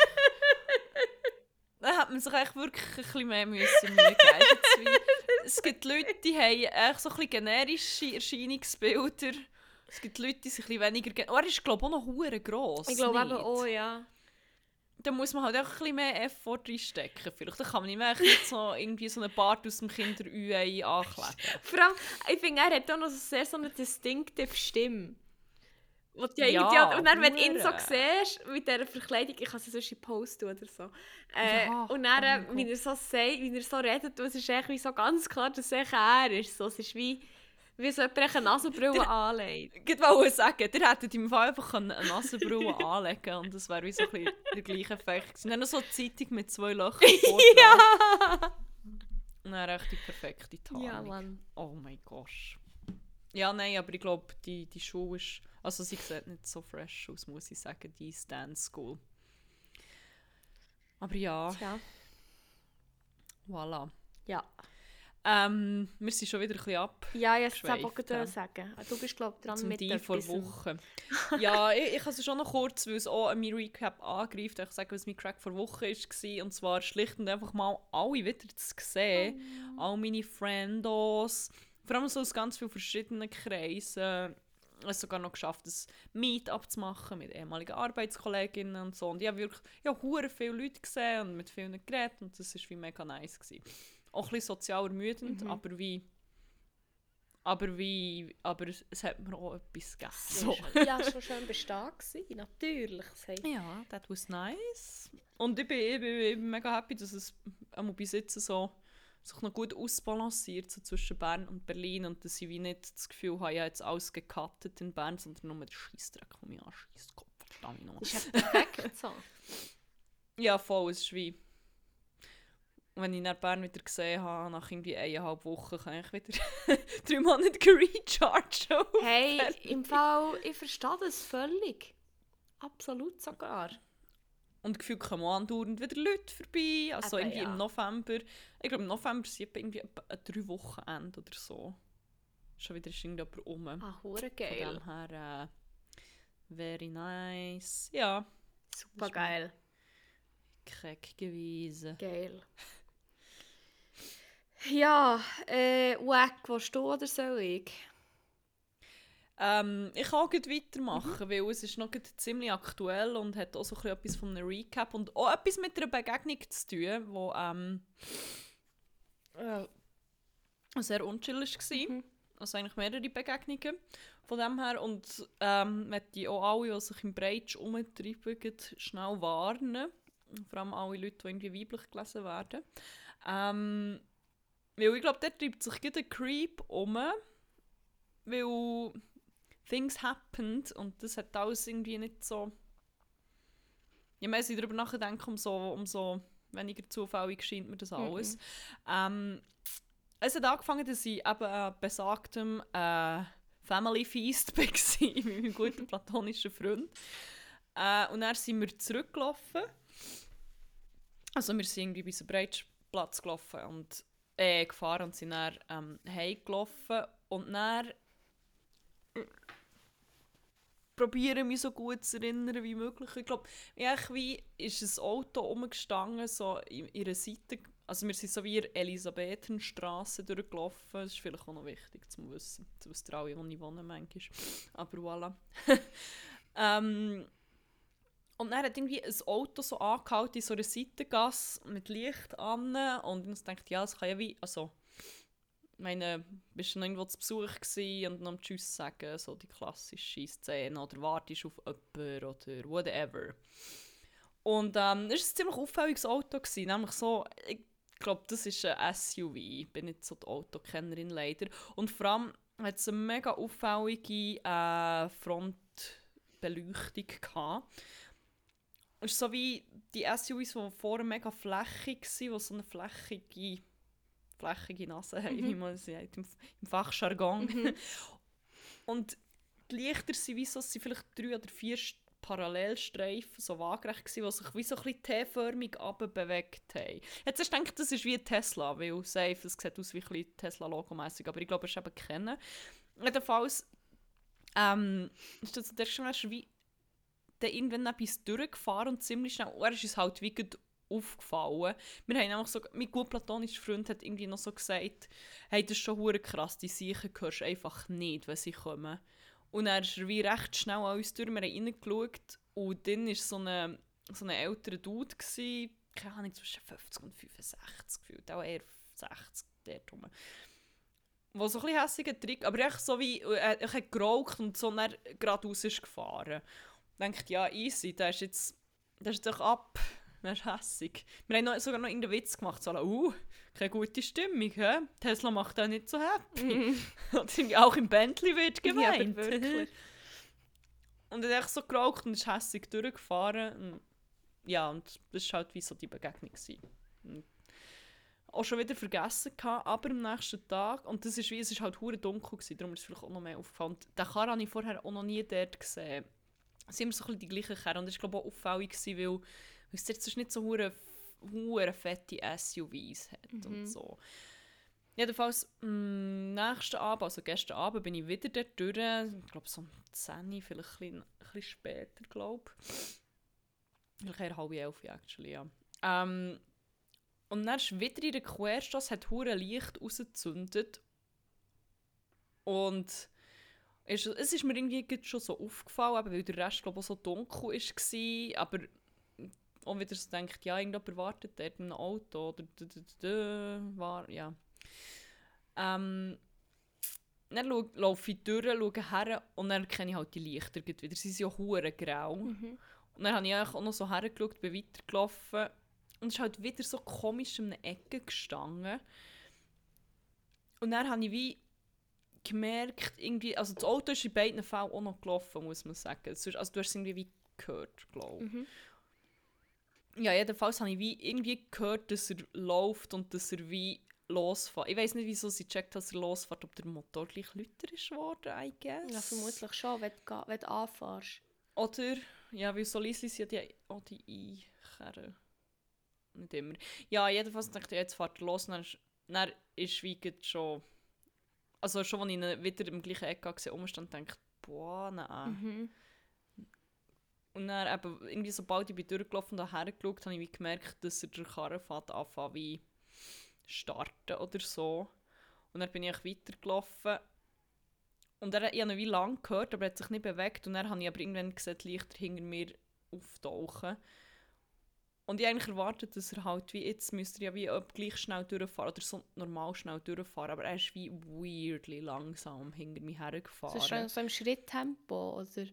Da hat man sich eigentlich wirklich ein bisschen mehr müssen wie- Es gibt Leute, die haben echt so ein bisschen generische Erscheinungsbilder. Es gibt Leute, die sind ein bisschen weniger... Oh, er ist, glaube ich, auch noch hure gross. Ich glaube eben auch, ja. Da muss man halt auch ein bisschen mehr Effort reinstecken. Vielleicht Da kann man nicht mehr so irgendwie so einen Bart aus dem Kinder-Ü ankleben. (laughs) Vor allem, ich finde, er hat auch noch so sehr so eine distinctive Stimme. Und, ja, Ja, irgendwie und dann, wenn du ihn so siehst, mit dieser Verkleidung, ich kann sie sonst in Post tun oder so. Äh, Ja, und oh dann, mein äh, wie er so sagt, wie er so redet, es ist echt wie so ganz klar, dass es er ist. So, es ist wie, wie so jemand eine Nasenbrille (laughs) anlegt. (laughs) Ich wollte sagen, der hätte im Fall einfach eine Nasenbrille (laughs) anlegen und das wäre wie so ein bisschen der gleiche Effekt. gewesen. Dann noch so eine Zeitung mit zwei Löchern vorne. ja! Echt die perfekte Tarnung. Ja, Mann. Oh mein Gott. Ja, nein, aber ich glaube, die, die Schule ist... Also sie sieht nicht so fresh aus, muss ich sagen, die Dance School. Aber ja, Ja. voilà. Ja. Ähm, wir sind schon wieder ein bisschen ab. Ja, jetzt wollte ich Geschweift, ja. auch sagen. Ah, Du bist, glaube ich, dran Zum mit die vor etwas. Woche. ja, ich, ich kann es schon noch kurz, weil es auch an mein Recap angreift, ich sagen, was mein Crack vor Woche war. Und zwar schlicht und einfach mal alle wieder zu sehen. All meine Friendos. Vor allem so aus ganz vielen verschiedenen Kreisen. Ich habe es sogar noch geschafft, ein Meetup zu machen mit ehemaligen Arbeitskolleginnen und so. Und ich habe wirklich ja, viele Leute gesehen und mit vielen geredet und das war wie mega nice. Gewesen. Auch ein bisschen sozial ermüdend, Mhm. aber wie... Aber wie... Aber es, hat mir auch etwas gegeben. So. So. Ja, schon schön bestehen gewesen, natürlich. Ja, that was nice. Und ich bin, ich bin, ich bin mega happy, dass es bis jetzt so sich noch gut ausbalanciert so zwischen Bern und Berlin und dass ich wie nicht das Gefühl habe, ich habe jetzt alles gecuttet in Bern, sondern nur den Scheissdreck, der mich anschießt. Gott, ich noch. Das ist ja perfekt so. Ja, voll, es ist wie... Wenn ich nach Bern wieder gesehen habe, nach irgendwie eineinhalb Wochen, kann ich wieder (laughs) drei Monate (laughs) rechargen. Hey, im Fall, ich verstehe das völlig. Absolut sogar. Und gefühlt kommen andauernd wieder Leute vorbei. Also Eben, irgendwie ja. im November. Ich glaube, im November sind irgendwie ein drei Wochenende oder so. Schon wieder ist irgendjemand um. Ah, hure Von geil. dem her, äh, very nice. Ja, Super geil. keck gewesen. Geil. Ja, äh, Wack, willst du oder soll ich? Ähm, ich kann gleich weitermachen, weil es ist noch ziemlich aktuell und hat auch so ein bisschen etwas von einem Recap und auch etwas mit einer Begegnung zu tun, wo ähm, äh, sehr unchillig war. Mhm. Also eigentlich mehrere Begegnungen von dem her und ähm, möchte auch alle, die sich im Breitsch umtreiben, schnell warnen. Vor allem alle Leute, die irgendwie weiblich gelesen werden. Ähm, weil ich glaube, dort treibt sich gerade ein Creep um, weil things happened und das hat alles irgendwie nicht so... Je mehr ich darüber nachdenke, umso, umso weniger zufällig scheint mir das alles. Ähm, es hat angefangen, dass ich eben an besagtem äh, Family Feast (laughs) war mit meinem guten platonischen Freund. Äh, und dann sind wir zurückgelaufen. Also wir sind irgendwie bis zum Breitsplatz gelaufen und äh, gefahren und sind dann ähm, heimgelaufen. Und dann probiere mich so gut zu erinnern wie möglich. Ich glaube, wie ist ein Auto umgestanden, so in ihrer Seite. Also wir sind so wie in der Elisabethenstraße durchgelaufen. Das ist vielleicht auch noch wichtig zu wissen. Das wisst ihr alle, wo ich wohne manchmal. Aber voilà. (laughs) ähm, und dann hat irgendwie ein Auto so angehalten in so einer Seitengasse mit Licht an. Und ich dachte, ja, das kann ja wie... Also, meine, bist du noch irgendwo zu Besuch und noch Tschüss sagen, so die klassische Szene, oder wartest auf jemanden oder whatever. Und ähm, es war ein ziemlich auffälliges Auto, gewesen, nämlich so, ich glaube, das ist ein SUV. Ich bin nicht so die Autokennerin leider. Und vor allem hat es eine mega auffällige äh, Frontbeleuchtung gehabt. Es ist so wie die SUVs, die vorher mega flächig waren, die so eine flächige, flächige Nase haben, wie man sie sagt, im, im Fachjargon. Mhm. (laughs) Und die Lichter sind wie so, es sind vielleicht drei oder vier St- Parallelstreifen, so waagrecht gewesen, die sich wie so ein bisschen T-förmig bewegt haben. Jetzt hast du gedacht, das ist wie ein Tesla, weil safe, es sieht aus wie ein bisschen Tesla-Logo-mässig, aber ich glaube, es ist eben kennen. Jedenfalls, ähm, ist das der schon wie dann irgendwann etwas durchgefahren und ziemlich schnell, und er ist uns halt wie aufgefallen. Wir haben nämlich so, mein gut platonischer Freund hat irgendwie noch so gesagt, hey, das ist schon hure krass, die Siechen hörst einfach nicht, wenn sie kommen. Und dann ist er wie recht schnell an uns durch, wir haben reingeschaut und dann war so ein so ein älterer Dude, gewesen, keine Ahnung, zwischen 50 und 65 gefühlt, auch eher 60 dort rum. Wo so ein bisschen hässiger Trick, aber echt so wie, er, er hat geraucht und so dann geradeaus ist gefahren. Dachte, ja, easy, der ist jetzt, der ist doch ab, der ist hässig. Wir haben noch, sogar noch irgendeinen Witz gemacht, so, uh, keine gute Stimmung, hä? Tesla macht auch nicht so happy. (laughs) Irgendwie auch im Bentley wird Ja, gemeint. wirklich. und er hat echt so geraucht und ist hässig durchgefahren. Und ja, und das war halt wie so die Begegnung. gewesen. Auch schon wieder vergessen gehabt, aber am nächsten Tag, und das ist wie, es ist halt hure dunkel gewesen, darum ist es vielleicht auch noch mehr aufgefallen. Den Karren habe ich vorher auch noch nie dort gesehen. Es sind immer so ein bisschen die gleichen Karren und das war glaube ich auch auffällig, gewesen, weil, weil es jetzt nicht so hure, hure fette SUVs hat und so. Jedenfalls, am nächsten Abend, also gestern Abend, bin ich wieder dort durch. Ich glaube, so um 10 Uhr, vielleicht ein bisschen, ein bisschen später, glaube ich. Vielleicht eher halb elf, actually, ja. Ähm, und dann ist wieder in der Querstrasse, hat hure Licht rausgezündet. Und ist, es ist mir irgendwie schon so aufgefallen, eben, weil der Rest, glaube ich, so dunkel war. Aber auch wieder so denkt, ja, irgendjemand wartet dort einem Auto oder war, ja. Ähm, dann lau- laufe ich durch, schaue her und dann erkenne ich halt die Lichter wieder. Sie sind ja hure grau. Mhm. Und dann habe ich auch noch so hergeschaut, bin weitergelaufen und es ist halt wieder so komisch in einer Ecke gestanden. Und dann habe ich wie gemerkt, irgendwie, also das Auto ist in beiden Fällen auch noch gelaufen, muss man sagen. Also du hast es irgendwie wie gehört, glaube ich. Mhm. Ja, jedenfalls habe ich wie irgendwie gehört, dass er läuft und dass er wie losfährt. Ich weiß nicht, wieso sie checkt, dass er losfährt, ob der Motor gleich lauter ist geworden, I guess. Ja, vermutlich schon, wenn du, wenn du anfährst. Oder, ja, weil so leise sind ja die, auch die Einkehren. Nicht immer. Ja, jedenfalls dachte ich, jetzt fährt er los und dann ist, dann ist wie schon... Also schon, als ich ihn wieder im gleichen Ecke gesehen umstand, dachte ich, boah, nein. Mhm. Und dann eben, irgendwie sobald ich bin durchgelaufen und hergeschaut habe ich gemerkt, dass er der Karrenfahrt anfängt wie starten oder so. Und dann bin ich weitergelaufen. Und er, ich habe ihn wie lang gehört, aber er hat sich nicht bewegt. Und dann habe ich aber irgendwann gesehen, Lichter hinter mir auftauchen. Und ich eigentlich erwartet, dass er halt wie jetzt müsste er ja wie ob gleich schnell durchfahren oder so normal schnell durchfahren. Aber er ist wie weirdly langsam hinter mir hergefahren. Das ist schon so im Schritttempo, oder?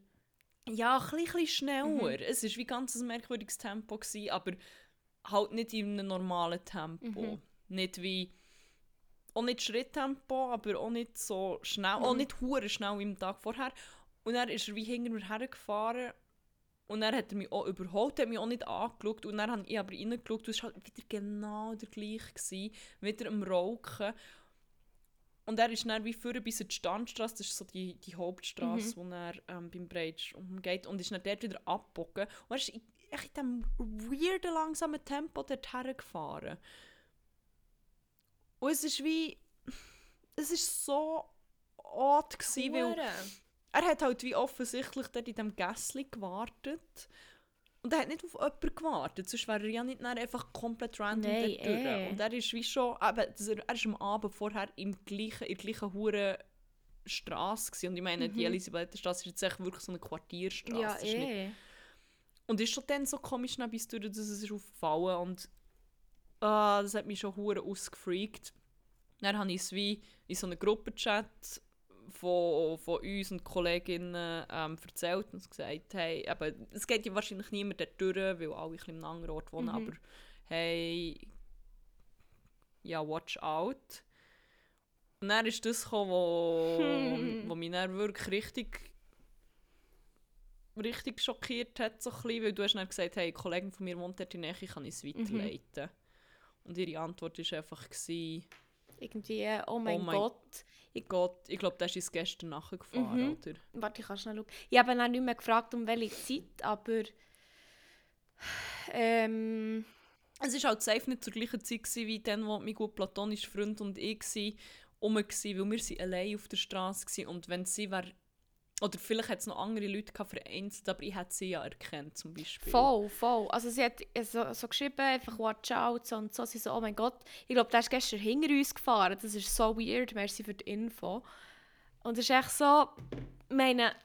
Ja, ein bisschen, schneller. Es war wie ganz ein merkwürdiges Tempo, gewesen, aber halt nicht in einem normalen Tempo. Mhm. Nicht wie... Auch nicht Schritttempo, aber auch nicht so schnell. Auch Mhm. nicht hure schnell wie am Tag vorher. Und dann ist er wie hinter mir hergefahren. Und dann hat er mich auch überholt, hat mich auch nicht angeschaut. Und dann habe ich aber reingeschaut und es war halt wieder genau der gleiche. Gewesen, wieder am Rauchen. Und er ist dann wie vorher bis die Standstraße, das ist so die, die Hauptstraße, wo er ähm, beim Breitsch umgeht, und ist dann dort wieder abgebogen. Und er ist in, echt in diesem weirden, langsamen Tempo dort hergefahren. Und es ist wie... (laughs) Es ist so odd gewesen, weil. Er hat halt wie offensichtlich dort in diesem Gässli gewartet. Und er hat nicht auf jemanden gewartet, sonst wäre er ja nicht einfach komplett random Nein, dort durch. eh. Und er ist wie schon, eben, das- er ist am Abend vorher im gleichen, in der gleichen hure Straße gewesen. Und ich meine, die Mhm. Elisabethenstraße ist jetzt echt wirklich so eine Quartierstraße. Ja, eh. Und ist schon dann so komisch neben uns durch, dass es ist aufgefallen und ah, das hat mich schon hure ausgefreakt. Dann habe ich es wie in so einem Gruppenchat von, von uns und Kolleginnen ähm, erzählt und gesagt, hey, eben, es geht ja wahrscheinlich niemand dort durch, weil alle ein bisschen im anderen Ort wohnen, Mhm. aber hey, ja, watch out. Und dann ist das gekommen, wo, Hm. (laughs) wo mich dann wirklich richtig, richtig schockiert hat, so ein bisschen, weil du hast dann gesagt, hey, eine Kollegin von mir wohnt dort in der Nähe, kann ich es weiterleiten? Und ihre Antwort war einfach, gewesen, Irgendwie, oh mein, Oh mein Gott. Gott, ich glaube, der ist uns gestern nachgefahren, Mhm. oder? Warte, ich kann schnell schauen. Ich habe dann nicht mehr gefragt, um welche Zeit, aber... Ähm, Es war halt safe nicht zur gleichen Zeit gewesen, wie dann, wo mein gut platonischer Freund und ich waren, rum waren, weil wir allein auf der Straße waren. Und wenn sie wär, oder vielleicht hat es noch andere Leute gehabt, vereinzelt, aber ich hätte sie ja erkannt, zum Beispiel. voll, voll. Also sie hat so, so geschrieben, einfach watch out so und so. Sie so, oh mein Gott, ich glaube, der ist gestern hinter uns gefahren. Das ist so weird, merci für die Info. Und es ist echt so, meine,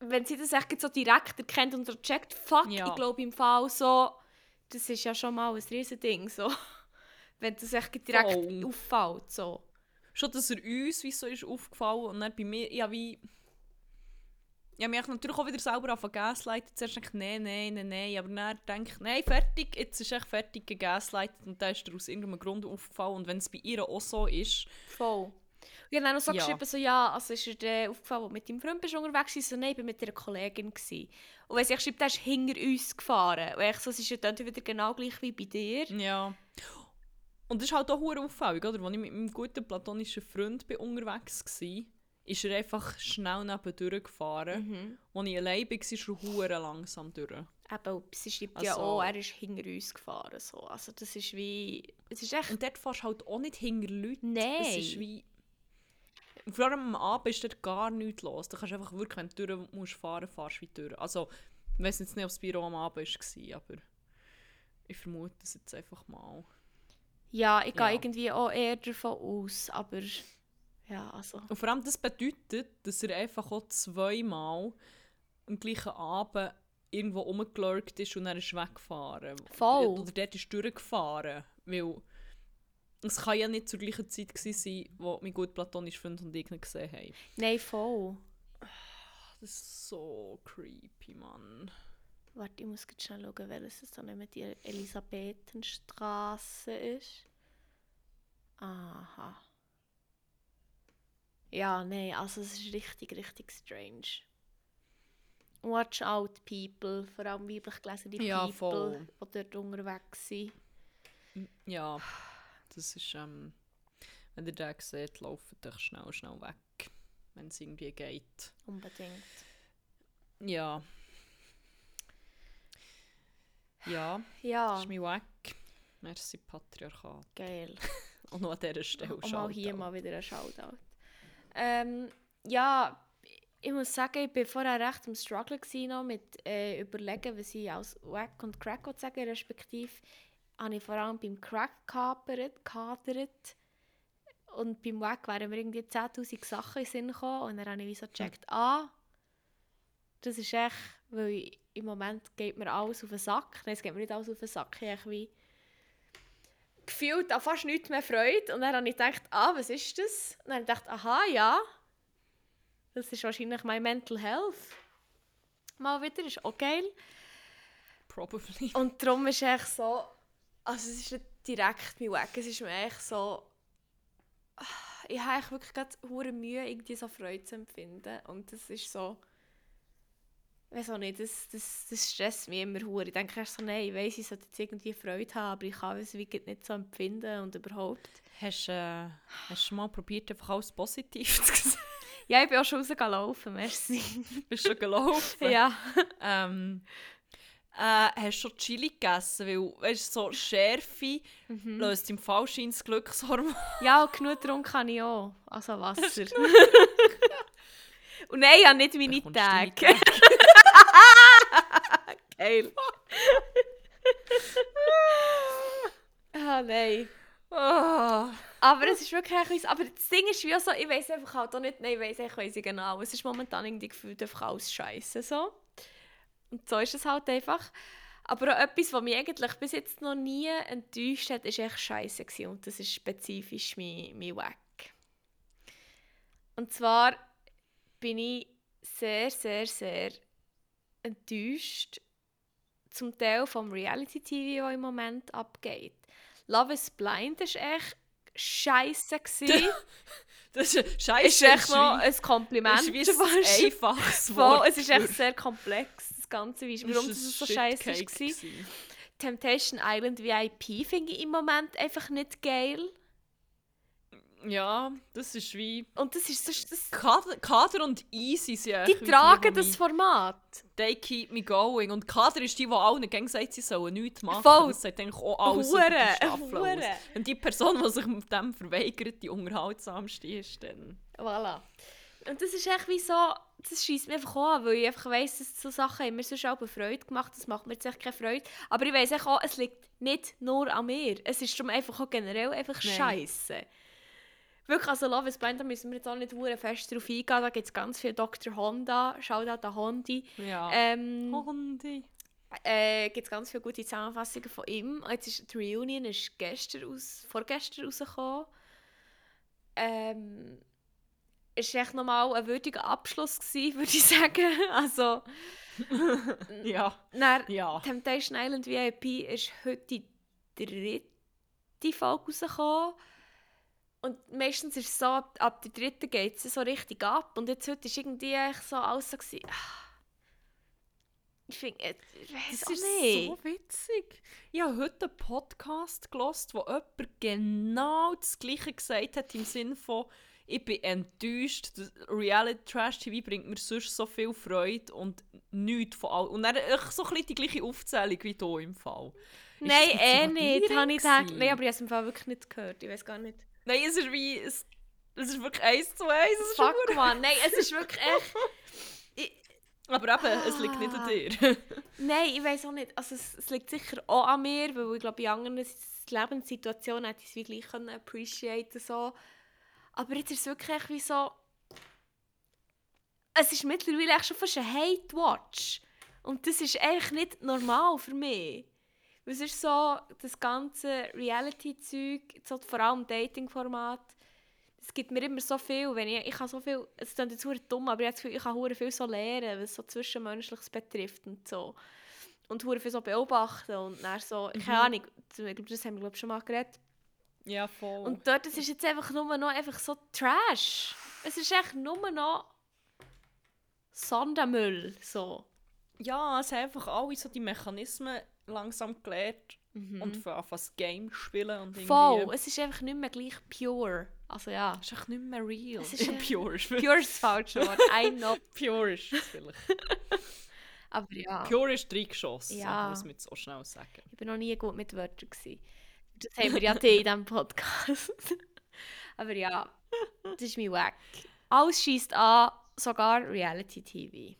wenn sie das echt so direkt erkennt und so checkt, fuck, Ja. ich glaube im Fall so, das ist ja schon mal ein Riesending, so. (laughs) Wenn das echt direkt Voll. auffällt, so. Schon, dass er uns wie so ist aufgefallen und dann bei mir, ja wie... Habe mich natürlich auch wieder selber auf Gaslighten. Zuerst dachte ich, nein, nein, nein, nein. Aber dann denke ich, nein, fertig, jetzt ist echt fertig gegaslightet. Und dann ist er aus irgendeinem Grund aufgefallen. Und wenn es bei ihr auch so ist, Voll. Und ich habe dann auch so Ja. geschrieben, so, ja, also ist dir dann aufgefallen, als du mit deinem Freund bist unterwegs warst? So, nein, ich war mit einer Kollegin. Gewesen. Und wenn sie schreibt, der ist hinter uns gefahren. Und ich so, es ist ja dann wieder genau gleich wie bei dir. Ja. Und das ist halt auch hure auffällig, oder? Als ich mit meinem guten platonischen Freund bin unterwegs war, ist er einfach schnell neben durchgefahren. Mhm. Als ich allein war, ist er hure langsam durch. Eben, sie schreibt ja Also- auch, er ist hinter uns gefahren. So. Also das ist wie... Es ist echt... Und dort fährst du halt auch nicht hinter Leuten. Nein. Es ist wie... Vor allem am Abend ist dort gar nichts los. Da kannst du einfach wirklich, wenn du durch musst fahren, fahrst du wie durch. Also, ich weiß jetzt nicht, ob das Büro am Abend war, aber ich vermute es jetzt einfach mal. Ja, ich gehe Ja. irgendwie auch eher davon aus, aber... Ja, also... Und vor allem das bedeutet, dass er einfach auch zweimal am gleichen Abend irgendwo rumgelurkt ist und dann ist weggefahren. Voll. Oder dort ist durchgefahren. Weil es kann ja nicht zur gleichen Zeit gewesen sein, wo mein gut platonischer Freund und ich ihn gesehen haben. Nein, voll. Das ist so creepy, Mann. Warte, ich muss jetzt schnell schauen, welches es dann nicht die Elisabethenstraße ist. Aha. Ja, nein, also es ist richtig, richtig strange. Watch out, people. Vor allem weiblich gelesene Ja, People, voll. die dort unterwegs sind. Ja, das ist, ähm, wenn ihr den seht, lauft euch schnell, schnell weg, wenn es irgendwie geht. Unbedingt. Ja. Ja, Ja, ist mich weg. Merci, Patriarchat. geil. (laughs) Und noch an dieser Stelle Und mal hier mal wieder ein Shoutout. Ähm, ja, ich muss sagen, ich war vorher recht am Struggle noch mit äh, überlegen, was ich als Wack und Crack sagen respektive habe ich vor allem beim Crack gehapert, gehadert. Und beim Wack wären mir irgendwie 10'000 Sachen in den Sinn gekommen und dann habe ich wie so gecheckt, ah, das ist echt, weil im Moment geht mir alles auf den Sack. Nein, es geht mir nicht alles auf den Sack. Ich habe wie gefühlt an fast nichts mehr Freude. Und dann habe ich gedacht, ah, was ist das? Und dann habe ich gedacht, aha, ja, das ist wahrscheinlich mein Mental Health. Mal wieder, ist auch geil. Probably. (laughs) Und darum ist echt so, also es ist nicht direkt mein Weg, es ist mir echt so, ah, ich habe wirklich gerade hure Mühe, irgendwie so Freude zu empfinden. Und das ist so, weiß auch nicht, das, das, das stresst mich immer hure. Ich denke erst so, nein, ich weiss, ich sollte jetzt irgendwie Freude haben, aber ich kann es wirklich nicht so empfinden und überhaupt. Hast, äh, hast du mal probiert, einfach alles positiv zu (laughs) sehen? Ja, ich bin auch schon rausgelaufen, merci. Bist schon gelaufen? ja. Ähm, äh, hast du schon Chili gegessen? Weil, weißt du, so Schärfe Mhm. löst im Fallschein das Glückshormon. Ja, und genug getrunken habe ich auch. Also Wasser. (laughs) und nein, ich habe nicht meine Tage. (laughs) (laughs) Geil. ah, nein. Ah. Aber es ist wirklich etwas, aber das Ding ist wie so, ich weiß einfach halt auch nicht, nein, ich weiß ich weiss ich genau. Es ist momentan irgendwie gefühlt einfach alles scheiße so. Und so ist es halt einfach. Aber auch etwas, was mich eigentlich bis jetzt noch nie enttäuscht hat, ist echt scheiße gewesen. Und das ist spezifisch mein, mein Wack. Und zwar bin ich sehr, sehr, sehr enttäuscht zum Teil vom Reality-TV, das im Moment abgeht. Love is Blind ist echt scheiße gewesen. (laughs) Das ist scheiße. ist echt noch ein Kompliment. Das ist ein (laughs) einfaches Wort. es ist echt sehr komplex, das Ganze. Wie, warum das so scheiße war. Temptation Island VIP finde ich im Moment einfach nicht geil. Ja, das ist wie... Und das ist so... Das, Kader, Kader und Easy sind die tragen das Format. They keep me going. Und Kader ist die, die allen gegen sagt, sie sollen nichts machen. Voll. Das sagt eigentlich auch alles über die Hure, aus. hure. Wenn die Person, die sich mit dem verweigert, die unterhaltsamste ist, dann... Voilà. Und das ist echt wie so, das schießt mich einfach an, weil ich einfach weiss, dass so Sachen haben mir sonst auch Freude gemacht, das macht mir jetzt echt keine Freude. Aber ich weiss auch, es liegt nicht nur an mir. Es ist darum einfach auch generell einfach scheiße. Wirklich, also Love is Blind, da müssen wir jetzt auch nicht hure fest drauf eingehen, da gibt es ganz viel Dr. Honda, Shoutout an Hondi. Ja. Ähm, Hondi. äh, gibt es ganz viele gute Zusammenfassungen von ihm. Jetzt ist die Reunion ist gestern aus, vorgestern rausgekommen. Ähm, es war echt nochmal ein würdiger Abschluss, gewesen, (laughs) würde ich sagen. Also, (laughs) Ja. dann, Ja. Temptation Island VIP ist heute die dritte Folge rausgekommen. Und meistens ist es so, ab, ab der dritten geht es so richtig ab. Und jetzt heute ist irgendwie so alles so gewesen, ah. Ich finde, äh, ich weiß Das ist nicht. so witzig. Ich habe heute einen Podcast gehört, wo jemand genau das Gleiche gesagt hat, im Sinne von, ich bin enttäuscht, Reality Trash TV bringt mir sonst so viel Freude und nichts von all. Und dann so ein die gleiche Aufzählung wie du im Fall. Nein, eh nicht. Habe ich gedacht. Nein, aber ich habe es im Fall wirklich nicht gehört. Ich weiß gar nicht. Nein, es ist wie. Es, es ist wirklich eins zu eins. Fuck, man. Nein, es ist wirklich (laughs) echt. Aber eben, es liegt nicht an Ah. dir. Nein, ich weiß auch nicht. Also, es, es liegt sicher auch an mir, weil ich glaube, in anderen Lebenssituationen hätte ich es wie gleich können appreciaten so. Aber jetzt ist es wirklich echt wie so. Es ist mittlerweile echt schon fast ein Hate-Watch. Und das ist eigentlich nicht normal für mich. Es ist so, das ganze Reality-Zeug, so vor allem Dating-Format, es gibt mir immer so viel, wenn ich, ich kann so viel, es klingt jetzt dumm, aber ich habe das Gefühl, ich kann viel so lernen, was so Zwischenmenschliches betrifft und so. Und viel so beobachten und dann so, Mhm. keine Ahnung, ich glaube, das haben wir glaube schon mal geredet. ja, voll. Und dort, es ist jetzt einfach nur noch einfach so Trash. Es ist echt nur noch Sondermüll, so. ja, es haben einfach alle so die Mechanismen langsam gelernt und von Anfang das Game spielen und irgendwie... Voll, es ist einfach nicht mehr gleich pure. Also ja, Es ist echt nicht mehr real. Es ist, äh, pure ist pure ist das falsche Wort, I know. (laughs) Pure ist es vielleicht. (laughs) Aber ja, Pure ist reingeschossen, Ja. muss man auch schnell sagen. ich bin noch nie gut mit Wörtern. Gewesen. Das haben wir ja in diesem Podcast. (laughs) Aber ja, das ist mein Wack. Alles schießt an, sogar Reality TV.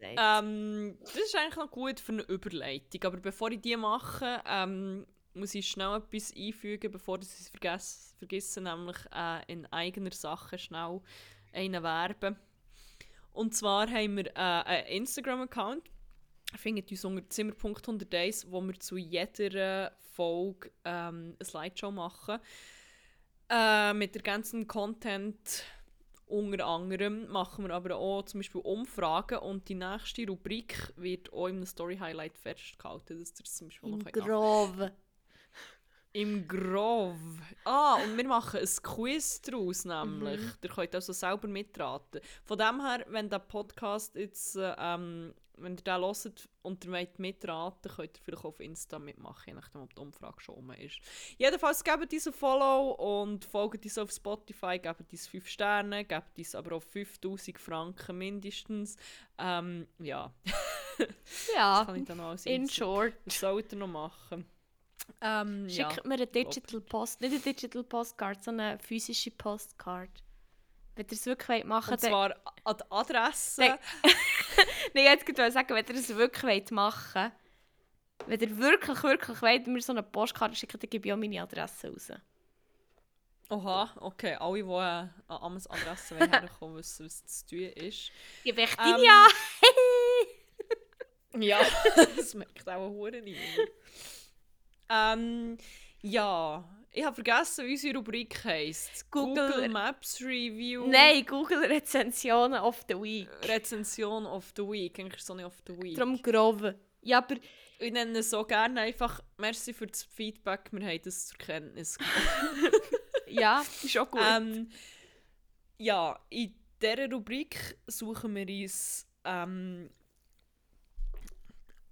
Ähm, das ist eigentlich noch gut für eine Überleitung, aber bevor ich die mache, ähm, muss ich schnell etwas einfügen, bevor ich es vergesse, nämlich äh, in eigener Sache schnell einen werben. Und zwar haben wir äh, einen Instagram-Account, findet uns unter zimmer.101, wo wir zu jeder Folge ähm, eine Slideshow machen. Äh, mit der ganzen Content unter anderem machen wir aber auch zum Beispiel Umfragen und die nächste Rubrik wird auch im Story Highlight festgehalten, dass ihr zum Beispiel Im noch Grove. im Grove. Ah, und wir machen ein Quiz daraus, nämlich. Mhm. Ihr könnt also selber mitraten. Von dem her, wenn der Podcast jetzt, äh, ähm, wenn ihr den hört und ihr wollt mitraten, könnt ihr vielleicht auf Insta mitmachen, je nachdem, ob die Umfrage schon rum ist. Jedenfalls gebt uns ein Follow und folgt uns auf Spotify, gebt uns 5 Sterne, gebt uns aber auch 5000 Franken mindestens. Ähm, ja, (laughs) das Ja, kann ich dann als in Insta- short. Das sollt ihr noch machen. Ähm, ja. Schickt mir eine Digital Post, nicht eine Digital Postcard, sondern eine physische Postcard. Wenn ihr es wirklich wollt machen Und wollt, zwar an die Adresse. (laughs) Nein. Jetzt würde ich sagen, wenn ihr es wirklich wollt machen wollt, wenn ihr wirklich, wirklich wollt, mir so eine Postkarte schicken, dann gebe ich auch meine Adresse raus. Oha, okay. Alle, die äh, an Amens Adresse wollen (laughs) herkommen, wissen, was zu tun ist. Gebe ich Ähm, ja! (laughs) Ja, das merkt auch Huren nicht. ähm, ja, ich habe vergessen, wie unsere Rubrik heisst. Google- Google Maps Review. Nein, Google Rezensionen of the Week. Rezension of the Week. Eigentlich so nicht of the Week. Darum Grove. Ja, aber Ich nenne es so gerne einfach, merci für das Feedback, wir haben das zur Kenntnis (laughs) genommen. Ja, (laughs) ist auch gut. ähm, ja, in dieser Rubrik suchen wir uns ähm,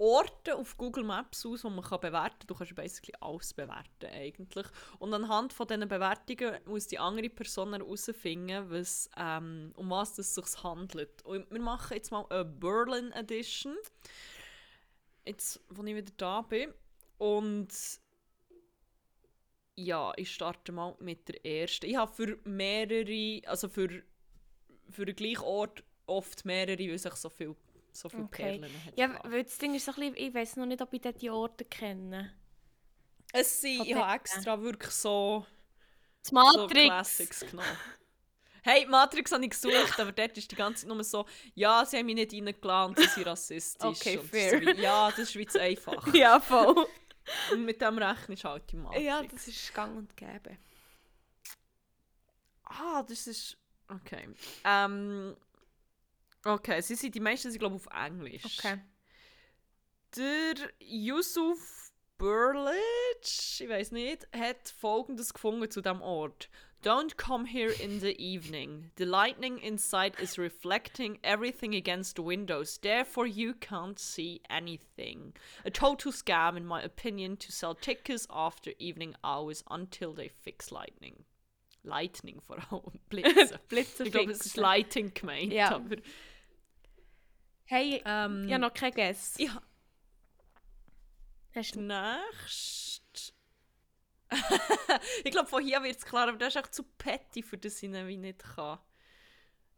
Orte auf Google Maps aus, die man kann bewerten kann. Du kannst basically alles bewerten eigentlich. Und anhand von diesen Bewertungen muss die andere Person herausfinden, was, ähm, um was es sich handelt. Und wir machen jetzt mal eine Berlin Edition. Jetzt, wo ich wieder da bin. Und ja, ich starte mal mit der ersten. Ich habe für mehrere, also für, für den gleichen Ort oft mehrere, weil sich so viel so viele Okay. Perlen hat. ja, gehabt. weil das Ding ist so ein bisschen, ich weiß noch nicht, ob ich dort die Orte kenne. Es sind, ich habe extra wirklich so, Das so Matrix! Classics genommen. Hey, Matrix habe ich gesucht, aber dort ist die ganze Zeit nur so, ja, sie haben mich nicht reingeladen, sie sind rassistisch. Okay, fair. So, wie- ja, das ist wie zu (laughs) einfach. ja, voll. Und mit dem rechnest du halt die Matrix. ja, das ist gang und gäbe. Ah, das ist. Okay. Ähm. Okay, sie sind die meisten sind, glaube ich, auf Englisch. Okay. Der Yusuf Burlich, ich weiß nicht, hat folgendes gefunden zu dem Ort. Don't come here in the evening. The lightning inside is reflecting everything against the windows, therefore you can't see anything. A total scam, in my opinion, to sell tickets after evening hours until they fix lightning. Lightning vor allem. (laughs) Blitze. (laughs) Blitze ich glaube, es ist. Lighting gemeint. Ja. Aber, Hey, ähm, ich habe noch kein Guess. ha- Hast du Nächst. (laughs) ich glaube, von hier wird es klar, aber das ist echt zu petty, für das ich ihn wie nicht kann.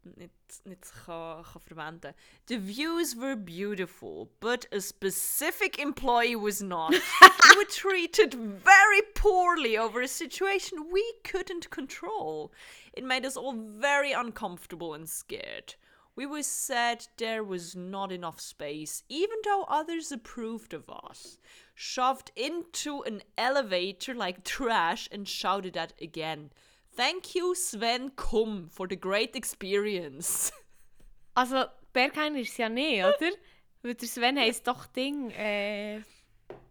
Nicht, nicht kann, kann verwenden. The views were beautiful, but a specific employee was not. (laughs) we were treated very poorly over a situation we couldn't control. It made us all very uncomfortable and scared. We were said there was not enough space, even though others approved of us. Shoved into an elevator like trash and shouted at again. Thank you, Sven Kum, for the great experience. (laughs) Also, Berghain ist es ja nicht, (laughs) oder? Weil der Sven heisst doch Ding, äh...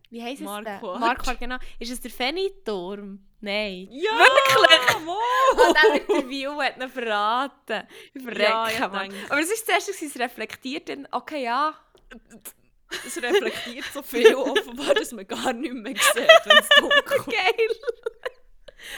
Wie heisst es? Marquardt. Marquardt, genau. Ist es der Fenniturm? Nein. Ja! Wirklich? Wow! (laughs) Und der Interview hat ihn verraten. Ich verrecke, Ja, Mann. denke- Aber es ist zuerst, es reflektiert, dann, okay, ja. (laughs) Es reflektiert so viel offenbar, dass man gar nicht mehr sieht, wenn es dunkel (laughs) ist. Geil.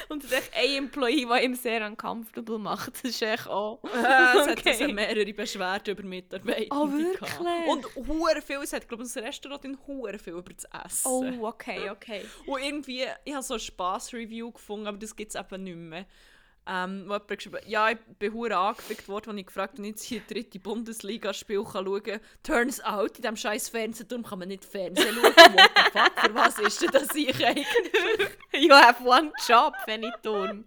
Und es ist ein Employee, der ihm sehr uncomfortable macht. Das ist echt auch... Äh, (laughs) es hat Okay. also mehrere Beschwerden über Mitarbeiter. Oh, wirklich? Und hure viel, es hat glaube ich das Restaurant in hure viel über das Essen. Oh, okay, okay. Und irgendwie, ich habe so ein Spass-Review gefunden, aber das gibt es eben nicht mehr. Ähm, wo jemand geschrieben hat, ja, ich bin hure angefickt worden, als ich gefragt habe, ob ich jetzt hier dritte Bundesliga-Spiel schauen kann. Turns out, in diesem scheiß Fernsehturm kann man nicht Fernsehen schauen. What the fuck, für was ist denn das ich eigentlich? You have one job, Fenniturm.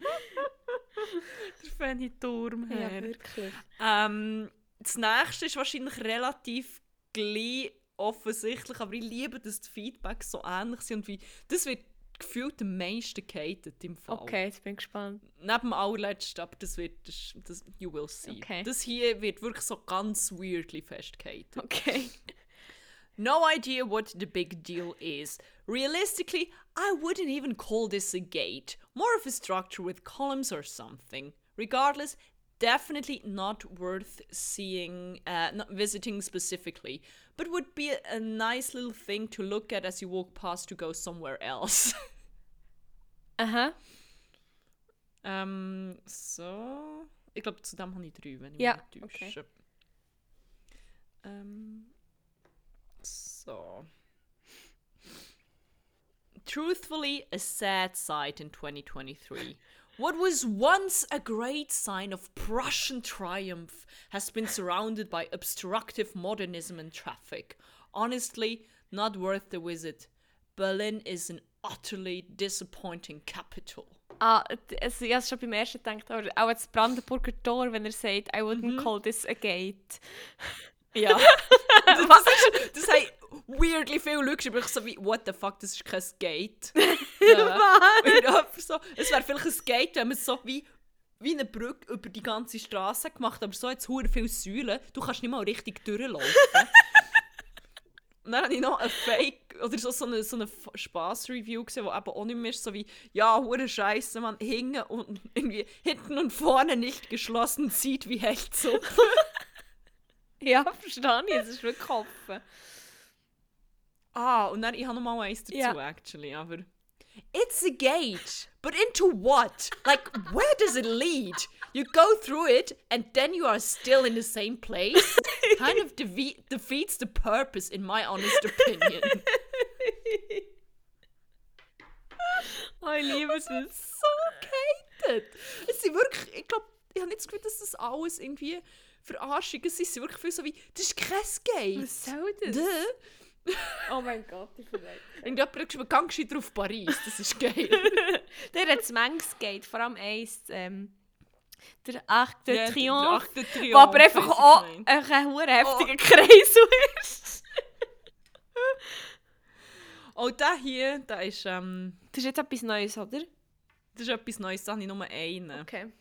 Der Fanny-Turm, Ja, Herr. wirklich. Ähm, das nächste ist wahrscheinlich relativ gleich offensichtlich, aber ich liebe, dass die Feedbacks so ähnlich sind und wie, das wird gefühlt am meisten gehatet im Fall. Okay, jetzt bin ich gespannt. Neben dem allerletzten, aber das wird, das, das, you will see. Okay. Das hier wird wirklich so ganz weirdly festgehatet. Okay. (laughs) No idea what the big deal is. Realistically, I wouldn't even call this a gate. More of a structure with columns or something. Regardless, definitely not worth seeing, uh, not visiting specifically, but would be a, a nice little thing to look at as you walk past to go somewhere else. Aha. (laughs) ähm, so. Ich glaube, zu dem habe ich drei, wenn ich Ja, mich nicht okay. Ähm, so. Truthfully, a sad sight in 2023. What was once a great sign of Prussian triumph has been surrounded by obstructive modernism and traffic. Honestly, not worth the visit. Berlin is an utterly disappointing capital. Ah, also ich habe schon beim ersten gedacht, aber auch das Brandenburger Tor, wenn er sagt, I wouldn't call this a gate. Ja. das, ist, das haben weirdly viele Leute geschrieben, ich so wie, what the fuck, das ist kein. (laughs) Und einfach so, es wäre vielleicht ein Gate, wenn man es so wie, wie eine Brücke über die ganze Straße gemacht aber so jetzt hure viele Säulen, du kannst nicht mal richtig durchlaufen. (laughs) Und dann habe ich noch ein Fake oder so, so eine, so eine Spaß-Review gesehen, wo eben auch nicht mehr ist, so wie, ja, hure Scheiße, man, hinten und irgendwie hinten und vorne nicht geschlossen, sieht wie Hecht (laughs) so. Ja, verstehe ich, es ist wirklich offen. Ah, und dann, ich habe noch mal eins dazu, Ja. actually, aber... It's a gate, but into what? Like, where does it lead? You go through it, and then you are still in the same place? (laughs) kind of defe defeats the purpose, in my honest opinion. Oh, ich liebe es. so gehatet. Es sind wirklich, ich glaube, ich habe nicht das Gefühl, dass das alles irgendwie Verarschungen sind. Es sind wirklich viel so wie, das ist kein Gate. Was soll das? Duh. (laughs) Oh mein Gott, ich verrückt. Irgendjemand hat gang gescheiter auf Paris, das ist geil. (laughs) Der hat es manches geht, vor allem eins, ähm, der achte Ja, der Triumph, achte wo Triumph, aber einfach auch ein heftiger Kreisel ist. Oh, der (laughs) hier, der ist, ähm, Das ist jetzt etwas Neues, oder? das ist etwas Neues, da habe ich nur einen. Okay.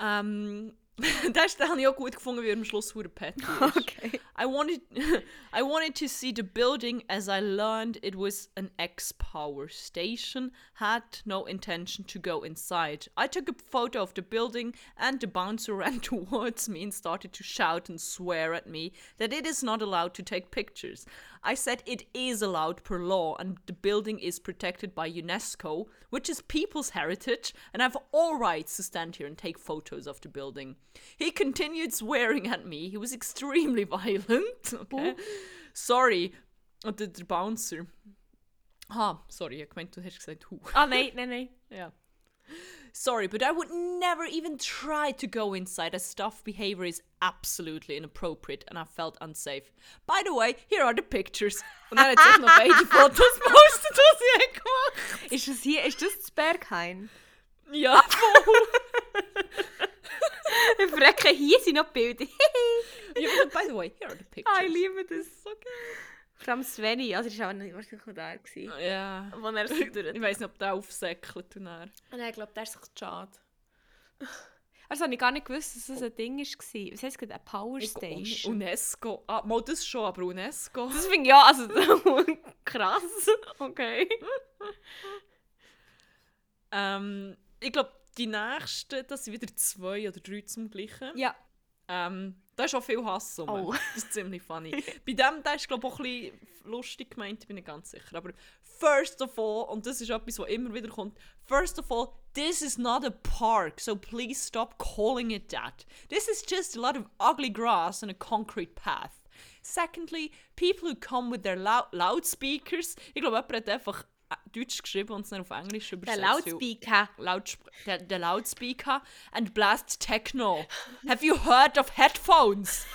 Ähm, (laughs) das, den habe ich auch gut gefunden, wie er am Schluss hure petty ist. (laughs) Okay. I wanted (laughs) I wanted to see the building as I learned it was an ex-power station, had no intention to go inside. I took a photo of the building and the bouncer ran towards me and started to shout and swear at me that it is not allowed to take pictures. I said it is allowed per law and the building is protected by UNESCO, which is people's heritage, and I have all rights to stand here and take photos of the building. He continued swearing at me. He was extremely (laughs) violent. Okay. Sorry. Und der, der Bouncer. Ah, sorry, ich meinte, du hast gesagt Hu. Ah, nein, nein. Yeah. (laughs) Sorry, but I would never even try to go inside as staff behavior is absolutely inappropriate and I felt unsafe. By the way, here are the pictures. Und dann hat sie noch beide Fotos gepostet, was hat gemacht Ist das hier, ist das das Berghain? Ja, Ich verrecke, hier sind noch Bilder. ja. By the way, here are the pictures. ah, ich liebe das. Vor allem Sveni, also er war auch nicht wahrscheinlich auch da, gewesen, Ja. wo er so (laughs) durch Ich weiß nicht, ob der aufsäckelt und dann. Nein, ich glaube, der ist sich schade. Also habe ich gar nicht gewusst, dass das ein Ding war. Was heisst es? Eine Power Station? UNESCO. Ah, mal das schon, aber UNESCO. Das finde ich ja, also (laughs) krass. Okay. Ähm, ich glaube, die nächsten, das sind wieder zwei oder drei zum gleichen. Ja. Ähm, da ist auch viel Hass um. Oh. Das ist ziemlich funny. (laughs) Bei dem, der ist glaube ich auch ein bisschen lustig gemeint, ich bin nicht ganz sicher. Aber first of all, und das ist etwas, was immer wieder kommt, first of all, this is not a park, so please stop calling it that. This is just a lot of ugly grass and a concrete path. Secondly, people who come with their lou loudspeakers, ich glaube, jemand hat einfach Deutsch geschrieben und es dann auf Englisch Der übersetzt. weil- Loudspeaker. Loudsp the, the loudspeaker and blast techno. Have you heard of headphones?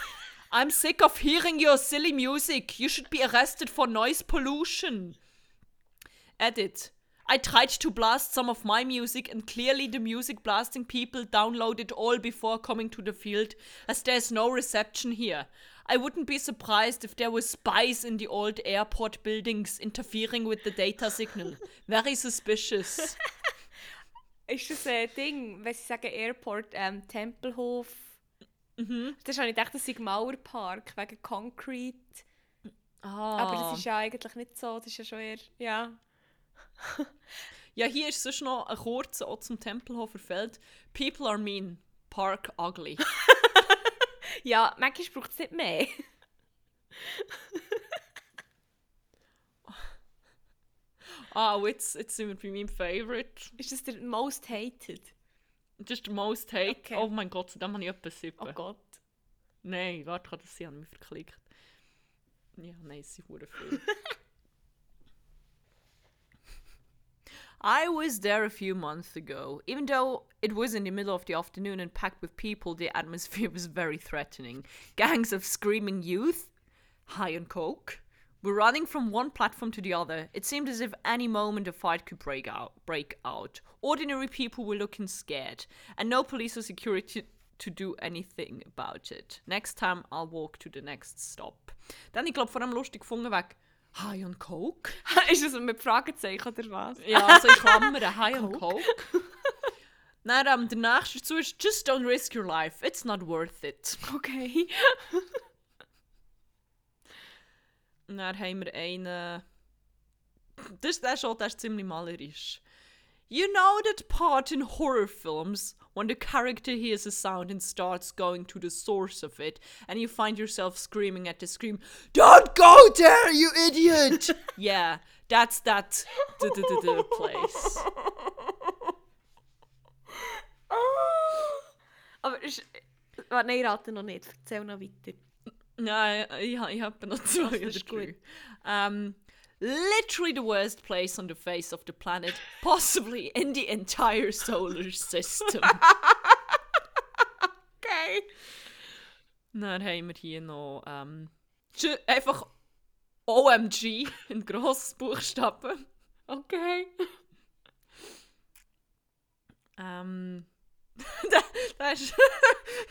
I'm sick of hearing your silly music. You should be arrested for noise pollution. Edit. I tried to blast some of my music, and clearly the music blasting people downloaded all before coming to the field, as there's no reception here. I wouldn't be surprised if there were spies in the old airport buildings interfering with the data signal. Very suspicious. (laughs) Ist das ein Ding, wenn sie sagen Airport, ähm, Tempelhof? Mhm. Das habe ich gedacht, das sei Mauerpark wegen Concrete. Ah. Aber das ist ja eigentlich nicht so. Das ist ja schon eher. Ja. (laughs) Ja, hier ist sonst noch ein kurzer auch zum Tempelhofer Feld. People are mean, park ugly. (laughs) Ja, manchmal braucht es nicht mehr. (laughs) ah, und jetzt, jetzt sind wir bei meinem Favorite. Ist das der most hated? Just the most hate. Okay. Oh mein Gott, dem habe ich etwas sieben. Oh Gott. Nein, warte, kann das sein? Ich habe mich verklickt. Ja, nein, es sind viel. I was there a few months ago. Even though it was in the middle of the afternoon and packed with people, the atmosphere was very threatening. Gangs of screaming youth, high on coke, were running from one platform to the other. It seemed as if any moment a fight could break out. Break out. Ordinary people were looking scared, and no police or security to do anything about it. Next time I'll walk to the next stop. Dann, ich glaube, vor allem lustig gefunden wegen High on Coke. (laughs) ist das mit Fragezeichen oder was? Ja, also in Klammern (laughs) High on Coke. (laughs) Dann ähm, der nächste dazu ist Just don't risk your life. It's not worth it. Okay. dann haben wir einen. Das ist der schon, der ist ziemlich malerisch. You know that part in horror films when the character hears a sound and starts going to the source of it, and you find yourself screaming at the scream, Don't go there, you idiot! (laughs) yeah, that's that d -d -d -d place. Aber ist, warte, nein, ich rate noch nicht. Erzähl noch weiter. Nein, ich, ich habe noch zwei oder drei. Um, literally the worst place on the face of the planet, possibly in the entire solar system. (laughs) Okay. Dann haben wir hier noch ähm, einfach OMG in Grossbuchstaben. Okay. Ähm, (laughs) da, da ist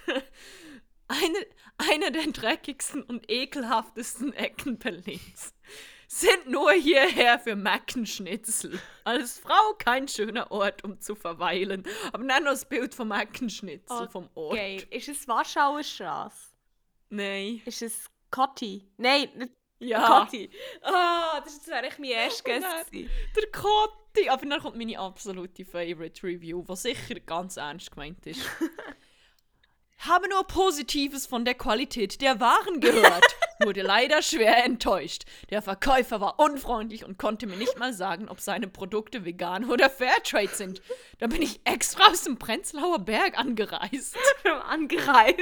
(laughs) einer, einer der dreckigsten und ekelhaftesten Ecken Berlins. Sind nur hierher für Mackenschnitzel. Als Frau kein schöner Ort, um zu verweilen. Aber dann noch das Bild vom Mackenschnitzel vom Ort. Okay. Ist es Warschauer Straße? Nein. Ist es Kotti? Nein, nicht Ja. Kotti. Ah, das wäre echt mein erstes Nein. gewesen. Der Kotti! Aber dann kommt meine absolute Favorite Review, was sicher ganz ernst gemeint ist. (laughs) Habe nur Positives von der Qualität der Waren gehört. (laughs) Wurde leider schwer enttäuscht. Der Verkäufer war unfreundlich und konnte mir nicht mal sagen, ob seine Produkte vegan oder Fairtrade sind. Da bin ich extra aus dem Prenzlauer Berg angereist. (laughs) Angereist.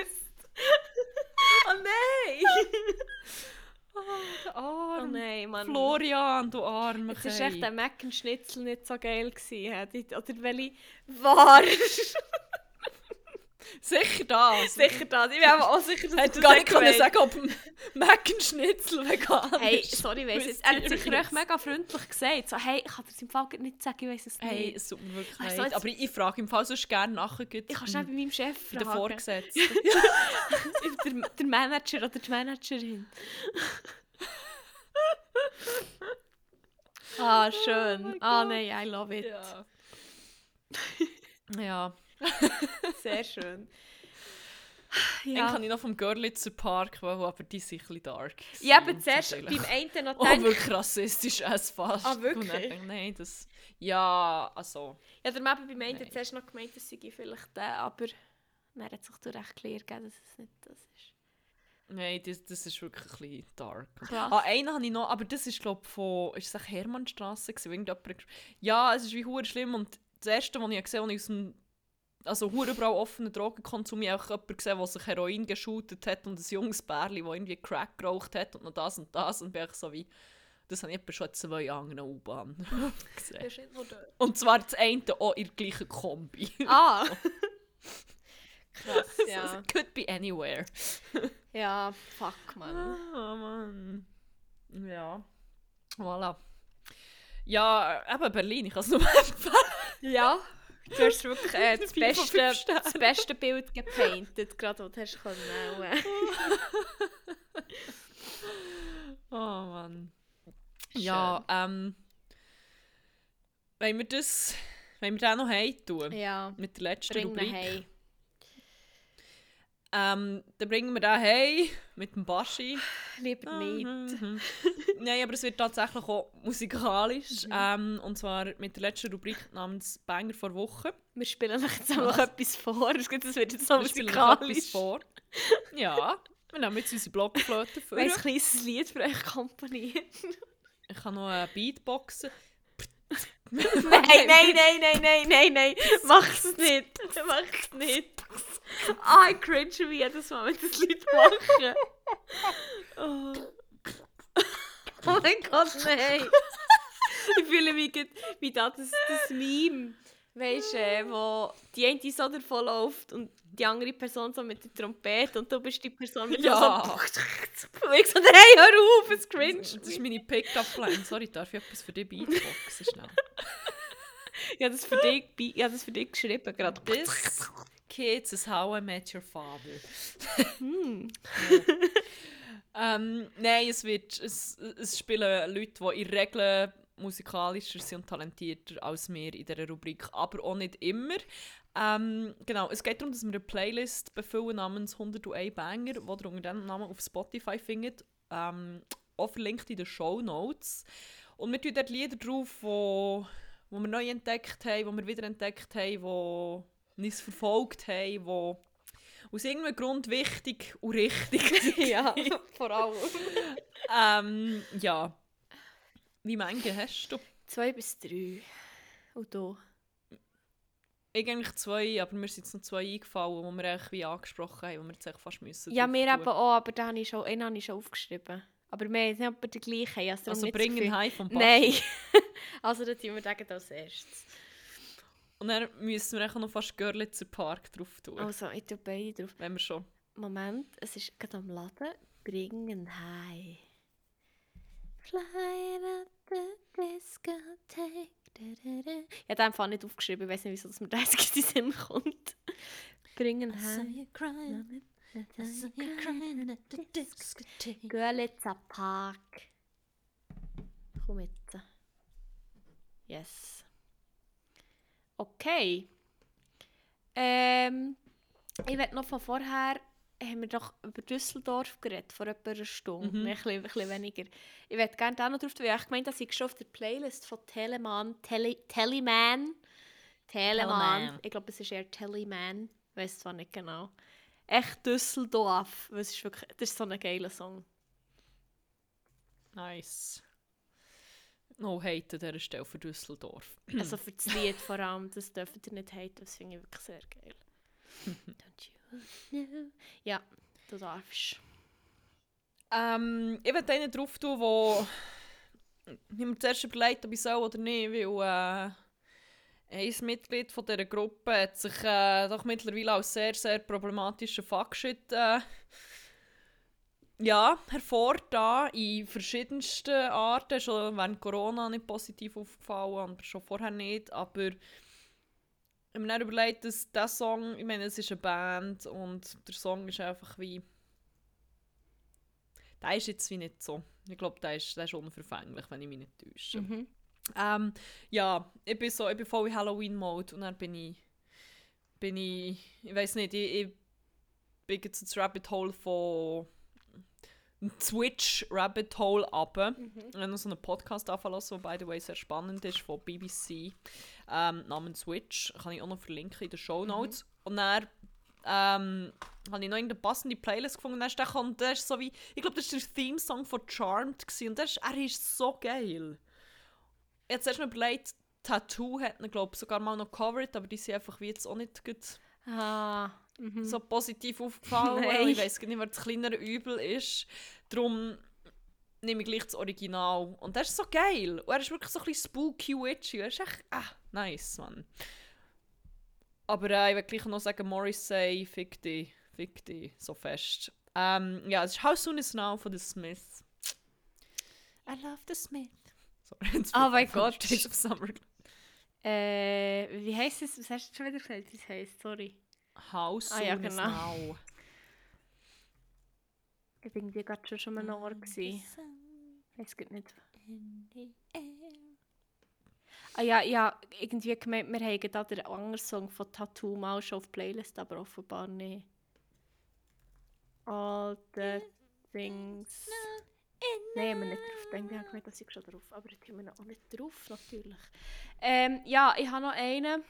oh nein! (laughs) Oh Arm. nein, Mann. Florian, du armer Jetzt war echt der Mac and Schnitzel nicht so geil. Gewesen, Oder welche war? Sicher das. sicher das. Ich bin aber auch sicher, dass Hätte du gar nicht können sagen, ob ein Mackenschnitzel vegan Hey, ist. sorry, weiss jetzt. Er hat sicher echt mega freundlich gesagt. So, hey, ich kann dir im Fall nicht sagen, ich weiß es nicht. Hey, es tut mir wirklich Also leid. Aber ich, frage im Fall sonst gerne nachher ich kann schnell bei meinem Chef fragen. Vorgesetzten. (laughs) der, der Manager oder die Managerin. (laughs) ah, schön. Oh ah, Gott. nein, I love it. ja. ja. (laughs) Sehr schön. Dann Ja, kann ich noch vom Görlitzer Park, wollen, aber die sind ein bisschen dark. ich habe gewesen. zuerst beim einen noch (laughs) Oh, gedacht, wirklich rassistisch als fast. Ah, wirklich? Dann ich, Nein, das... Ja, also... ja, der Mabel beim einen zuerst noch gemeint, das sei vielleicht der, aber dann hat sich doch recht klar gegeben, dass es nicht das ist. Nein, das, das ist wirklich ein bisschen dark. Krass. Ah, einen habe ich noch, aber das ist glaube von, ist es Hermannstrasse wo Ja, es ist wie schlimm und das erste, was ich gesehen habe, als ich aus dem also überall offenen Drogenkonsum, ich habe auch jemanden gesehen, der sich Heroin geschootet hat und ein junges Bärli, das irgendwie Crack geraucht hat und noch das und das und bin ich so wie, das habe ich schon zwei andere U-Bahn (laughs) gesehen. Und zwar das eine auch in der gleichen Kombi. Ah! (laughs) Krass, ja. ja. Could be anywhere. Ja, fuck, man. Ah, Mann. Ja. Voilà. Ja, äh, eben Berlin, ich kann es nur (laughs) empfehlen. Ja, du hast wirklich äh, (laughs) das, beste, das beste Bild gepainted, gerade was du hast können. (laughs) Oh Mann. Ja, ähm. Wenn wir das. Wenn wir den noch heim tun, Ja, mit der letzten bring Rubrik. Ähm, dann bringen wir den heim mit dem Baschi. Lieber nicht. Mhm. Nein, aber es wird tatsächlich auch musikalisch. Ähm, und zwar mit der letzten Rubrik namens Banger vor Woche. Wir spielen euch jetzt einfach etwas vor. Es wird jetzt so Wir spielen euch etwas musikalisch. vor. Ja, wir nehmen jetzt unsere Blockflöte vor. Ein kleines Lied für euch komponieren. Ich kann noch äh, Beatboxen. nein, (laughs) (laughs) nein, nein, nein, nein, nein, nein. Mach's nicht. Mach's nicht. (laughs) Ah, ich cringe wie jedes Mal, wenn ich das Lied mache. (laughs) Oh. (laughs) oh mein Gott, nein. Ich fühle mich wie das, das, das Meme. Weißt du, äh, wo die eine so davon läuft und die andere Person so mit der Trompete und du bist die Person mit Ja. so. Ich so, hey, hör auf, es cringe. Das ist meine Pickup-Line. Sorry, darf ich etwas für dich Beatboxen? Schnell. Ich habe das für dich, ich habe das für dich geschrieben gerade. This Kids is how I met your father. (laughs) Hm. Ähm, nein, es, wird, es, es spielen Leute, die in der Regel musikalischer sind und talentierter als wir in dieser Rubrik, aber auch nicht immer. Ähm, genau, es geht darum, dass wir eine Playlist befüllen namens 101 Banger, die ihr unter diesem Namen auf Spotify findet. Ähm, auch verlinkt in den Show Notes. Und wir tun dort Lieder drauf, wo, wo wir neu entdeckt haben, wo wir wieder entdeckt haben, die uns verfolgt haben, die aus irgendeinem Grund wichtig und richtig (laughs) sind. ja, vor allem. ähm, ja. Wie viele hast du? Zwei bis drei. Und du? Ich eigentlich zwei, aber mir sind jetzt noch zwei eingefallen, die wir eigentlich wie angesprochen haben, wo wir jetzt echt fast müssen. Ja, mir eben auch, aber den habe ich schon, einen habe ich schon aufgeschrieben. Aber wir haben nicht etwa den gleichen. Also, Also nicht so bringen heim vom Bach. Nein. (laughs) also dann tun wir den als erstes. Und dann müssen wir echt noch fast Görlitzer Park drauf tun. Also, ich tue beide drauf. Wenn wir schon. Moment, es ist gerade am Laden. Bringen high. Fly at the discotheque. Ich habe den Fall nicht aufgeschrieben, ich weiß nicht, wieso dass mir das (laughs) in den Sinn kommt. Bringen high. Görlitzer Park. Komm jetzt. Yes. Okay. Ähm, ich werde noch von vorher, haben wir doch über Düsseldorf geredet, vor etwa einer Stunde, Mhm. ein, bisschen, ein bisschen weniger. Ich werde gerne da noch drauf weil ich gemeint dass ich schon auf der Playlist von Telemann, Tele, Teleman, Telemann, Teleman. ich glaube es ist eher Teleman, ich weiß zwar nicht genau. Echt Düsseldorf, es ist wirklich, das ist so ein geiler Song. Nice. No hate an dieser Stelle für Düsseldorf. (clears throat) Also für das Lied vor allem, das dürft ihr nicht haten, das finde ich wirklich sehr geil. (laughs) Don't you know? Ja, du darfst. Ähm, ich werde einen drauf tun, wo ich mir zuerst überlegt, ob ich soll oder nicht, weil äh, ein Mitglied von dieser Gruppe hat sich äh, doch mittlerweile als sehr, sehr problematischen Fuckshit äh, ja, hervorgetan in verschiedensten Arten. Schon während Corona nicht positiv aufgefallen, aber schon vorher nicht. Aber ich habe mir dann überlegt, dass dieser Song, ich meine, es ist eine Band und der Song ist einfach wie der ist jetzt wie nicht so. Ich glaube, der ist, der ist unverfänglich, wenn ich mich nicht täusche. Mhm. Ähm, ja, ich bin so, ich bin voll in Halloween-Mode und dann bin ich, bin ich, ich weiß nicht, ich, ich bin jetzt ins Rabbit Hole von Twitch Rabbit Hole runter. Mhm. Ich habe noch so einen Podcast anfangen der by the way sehr spannend ist, von BBC, ähm, namens Switch. Kann ich auch noch verlinken in den Show Notes. Und dann ähm, habe ich noch irgendeine passende Playlist gefunden. Und dann ist der, und der ist so wie, ich glaube, das war der Theme-Song von Charmed. Gewesen. Und der ist, er ist so geil. Ich habe zuerst mal überlegt, Tattoo hat ihn, glaube ich, sogar mal noch covered, aber die sind einfach wie jetzt auch nicht gut Ah. Mhm. so positiv (laughs) aufgefallen. Nein. ich weiß nicht, wer das kleinere Übel ist. Darum nehme ich gleich das Original. Und das ist so geil. Und er ist wirklich so ein bisschen spooky witchy. Er ist echt ah, nice, Mann. Aber äh, ich will gleich noch sagen, Morrissey, fick dich, fick dich, so fest. Ähm, ja, es ist How Soon Is Now von The Smiths. I love the Smith. Sorry, Oh mein Gott. (laughs) Äh, wie heisst es? Was hast du schon wieder gesagt, wie es heisst? Sorry. How Soon Ah, ja, Is genau. Now. Ich war irgendwie gerade schon mal noch gewesen. Es gibt nicht. Ah ja, ja, irgendwie gemeint, wir haben da den anderen Song von Tattoo mal schon auf die Playlist, aber offenbar nicht. All the things. Nein, haben wir nicht drauf. Habe ich gemeint, dass ich schon drauf. Aber jetzt haben wir noch auch nicht drauf, natürlich. Ähm, ja, ich habe noch einen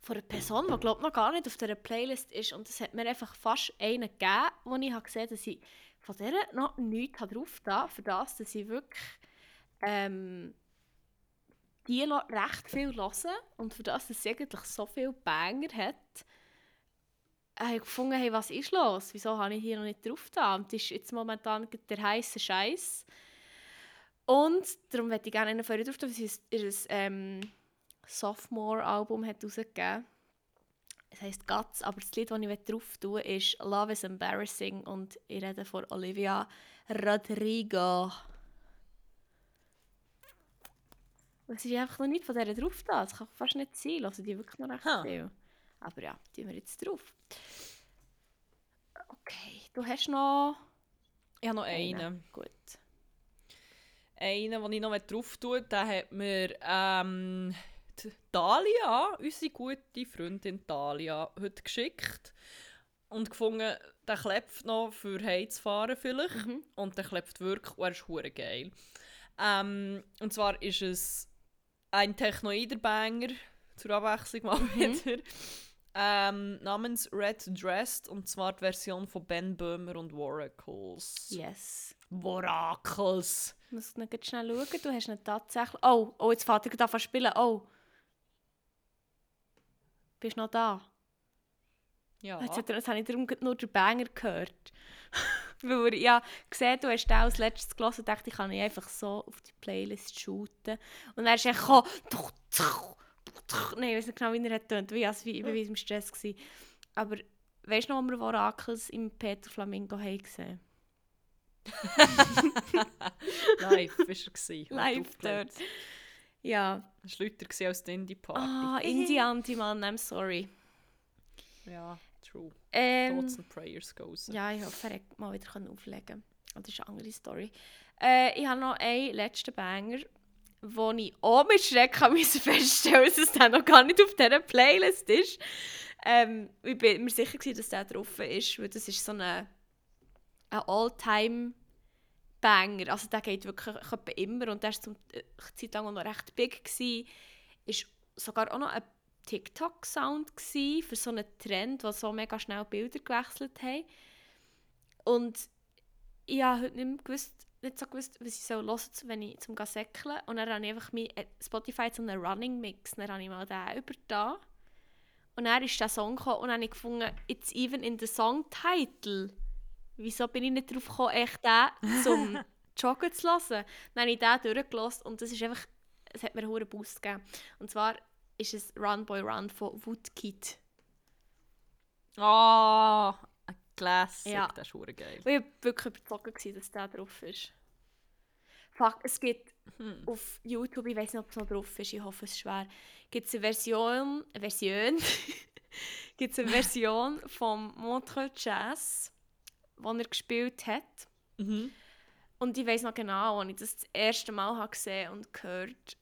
von einer Person, die glaube noch gar nicht auf dieser Playlist ist. Und es hat mir einfach fast einen gegeben, wo ich gesehen habe, dass ich von der noch nichts drauf da, für das, dass ich wirklich ähm, die recht viel hören und für das, dass sie eigentlich so viele Banger hat, habe ich gefunden, hey, was ist los? Wieso habe ich hier noch nicht drauf da? Und das ist jetzt momentan der heiße Scheiß. Und darum möchte ich gerne einen von ihr drauf tun, weil sie ihr ähm, Sophomore-Album hat rausgegeben Es heisst Guts, aber das Lied, das ich drauf will, ist Love is Embarrassing und ich rede von Olivia Rodrigo. Es ist einfach noch nicht von dieser drauf da. Das kann fast nicht sein. Also die wirklich noch recht Ha. viel. Aber ja, die wir jetzt drauf. Okay, du hast noch Ich habe noch einen. Gut. Einen, den ich noch drauf tue, den hat mir ähm, die Dalia, unsere gute Freundin Dalia, heute geschickt. und gefunden, der klebt noch für heimzufahren vielleicht. Mhm. Und der klebt wirklich und er ist hure geil. Ähm, und zwar ist es ein Technoider-Banger, zur Abwechslung mal Mhm. wieder, ähm, namens Red Dressed und zwar die Version von Ben Böhmer und Waracles. Yes. Waracles! Ich muss schnell schauen. Du hast ihn tatsächlich... Oh, oh jetzt fährt er gerade an spielen. Oh. Bist du noch da? Ja. Jetzt, hat er, jetzt habe ich darum nur den Banger gehört. (laughs) Weil er ja gesehen, du hast den als letztes gelesen und dachte, ich kann ihn einfach so auf die Playlist shooten. Und dann ist er gekommen. Nein, ich weiß nicht genau, wie er hat getönt. Wie, also, wie, wie im Stress war. Aber weißt du noch, wo wir Orakels im Peter Flamingo haben gesehen? (laughs) Live war er. gewesen, Live dort. Ja. Das war lauter als die Indie-Party. Ah, Indie-Anti, Mann, I'm sorry. Ja, true. Ähm, Thoughts and Prayers goes. Ja, ich hoffe, er hat mal wieder auflegen. Das ist eine andere Story. Äh, ich habe noch einen letzten Banger, wo ich auch mit Schrecken (laughs) musste feststellen dass es dann noch gar nicht auf dieser Playlist ist. Ähm, ich bin mir sicher, gewesen, dass der drauf ist, weil das ist so eine, ein All-Time-Banger. Also der geht wirklich immer und der war zum äh, Zeit lang noch recht big. Gewesen. Ist sogar auch noch ein TikTok-Sound für so einen Trend, wo so mega schnell Bilder gewechselt haben. Und ich habe heute nicht, mehr gewusst, nicht so gewusst, was ich soll hören soll, wenn ich zum Säckeln Und dann habe ich einfach mein äh, Spotify zu einem Running Mix. Dann habe ich mal den übertan. Und dann ist der Song gekommen und dann habe ich gefunden, it's even in the song title. Wieso bin ich nicht darauf gekommen, echt den zum (laughs) Joggen zu hören? Dann habe ich den durchgelassen und das ist einfach, es hat mir einen hohen Boost gegeben. Und zwar ist es Run Boy Run von Woodkid. Ah, ein Classic. Ja. Das ist hure geil. Und ich war wirklich überzogen, dass der drauf ist. Fuck, es gibt Hm. auf YouTube, ich weiß nicht, ob es noch drauf ist, ich hoffe es ist schwer, gibt es eine Version, Version, (laughs) gibt eine Version vom Montreux Jazz, die er gespielt hat. Mhm. Und ich weiß noch genau, als ich das das erste Mal habe gesehen und gehört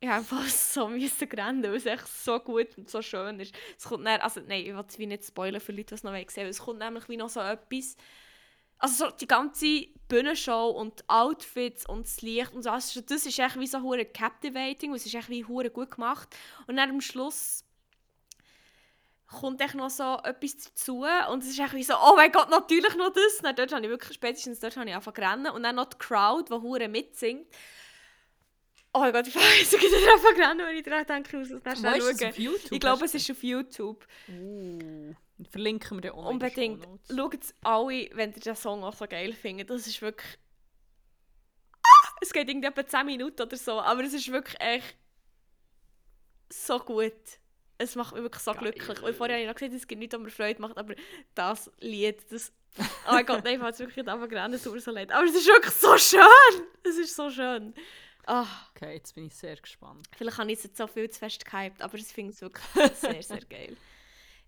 ich habe einfach (laughs) so müssen rennen, weil es echt so gut und so schön ist. Es kommt dann, also nein, ich will es wie nicht spoilern für Leute, die es noch sehen wollen, es kommt nämlich wie noch so etwas, also so die ganze Bühnenshow und die Outfits und das Licht und so, also das ist echt wie so hure captivating es ist echt wie hure gut gemacht. Und dann am Schluss kommt echt noch so etwas dazu und es ist echt wie so, oh mein Gott, natürlich noch das. Dann dort habe ich wirklich, spätestens dort habe ich angefangen zu rennen und dann noch die Crowd, die hure mitsingt. Oh mein Gott, ich (laughs) weiß, ich wieder einfach rennen, wenn ich daran denke, ich muss das Wo schnell ist schauen. auf YouTube? Ich glaube, es ist auf YouTube. Uh, verlinken wir den den Unbedingt. Schaut es alle, wenn ihr den Song auch so geil findet. Das ist wirklich... Ah! Es geht irgendwie etwa 10 Minuten oder so, aber es ist wirklich echt so gut. Es macht mich wirklich so Geil. glücklich. Und vorher habe ich noch gesagt, es gibt nichts, was mir Freude macht, aber das Lied, das... Oh mein Gott, nein, ich habe jetzt wirklich einfach rennen, es tut so leid. Aber es ist wirklich so schön! Es ist so schön. Ah, Okay, jetzt bin ich sehr gespannt. vielleicht habe ich es jetzt so viel zu fest gehypt, aber ich finde es wirklich (laughs) sehr, sehr geil.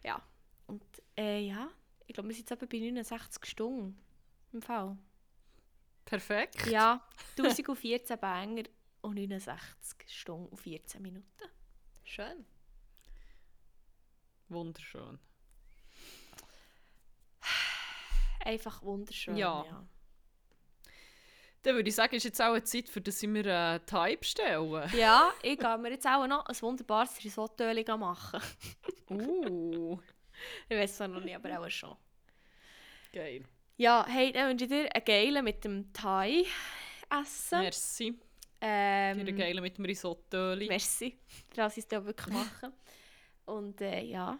Ja, und äh, ja, ich glaube, wir sind jetzt etwa bei 69 Stunden im Fall. Perfekt. Ja, 1014 Banger und 69 Stunden und 14 Minuten. Schön. Wunderschön. Einfach wunderschön. Ja. ja. Dann würde ich sagen, ist jetzt auch eine Zeit, für das wir einen Type stellen. Ja, ich gehe mir jetzt auch noch ein wunderbares Risotto machen. (laughs) Uh, ich weiß es noch nicht, aber auch schon. geil. Ja, hey, dann wünsche ich dir einen geilen mit dem Thai essen. Merci. Ähm, Für den Geilen mit dem Risotto. Merci, dass ich es dir wirklich machen. Und äh, ja,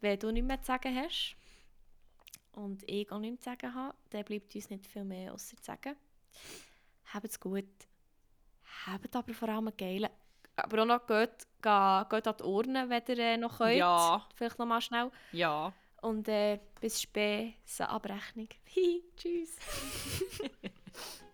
wenn du nichts mehr zu sagen hast und ich auch nichts zu sagen habe, dann bleibt uns nicht viel mehr außer zu sagen. Habt's gut. Habt aber vor allem einen geilen. Aber auch noch geht, geht, geht an die Urne, wenn ihr äh, noch könnt. Ja. Vielleicht noch mal schnell. Ja. Und äh, bis spät, Abrechnung. (laughs) Hi, tschüss. (laughs)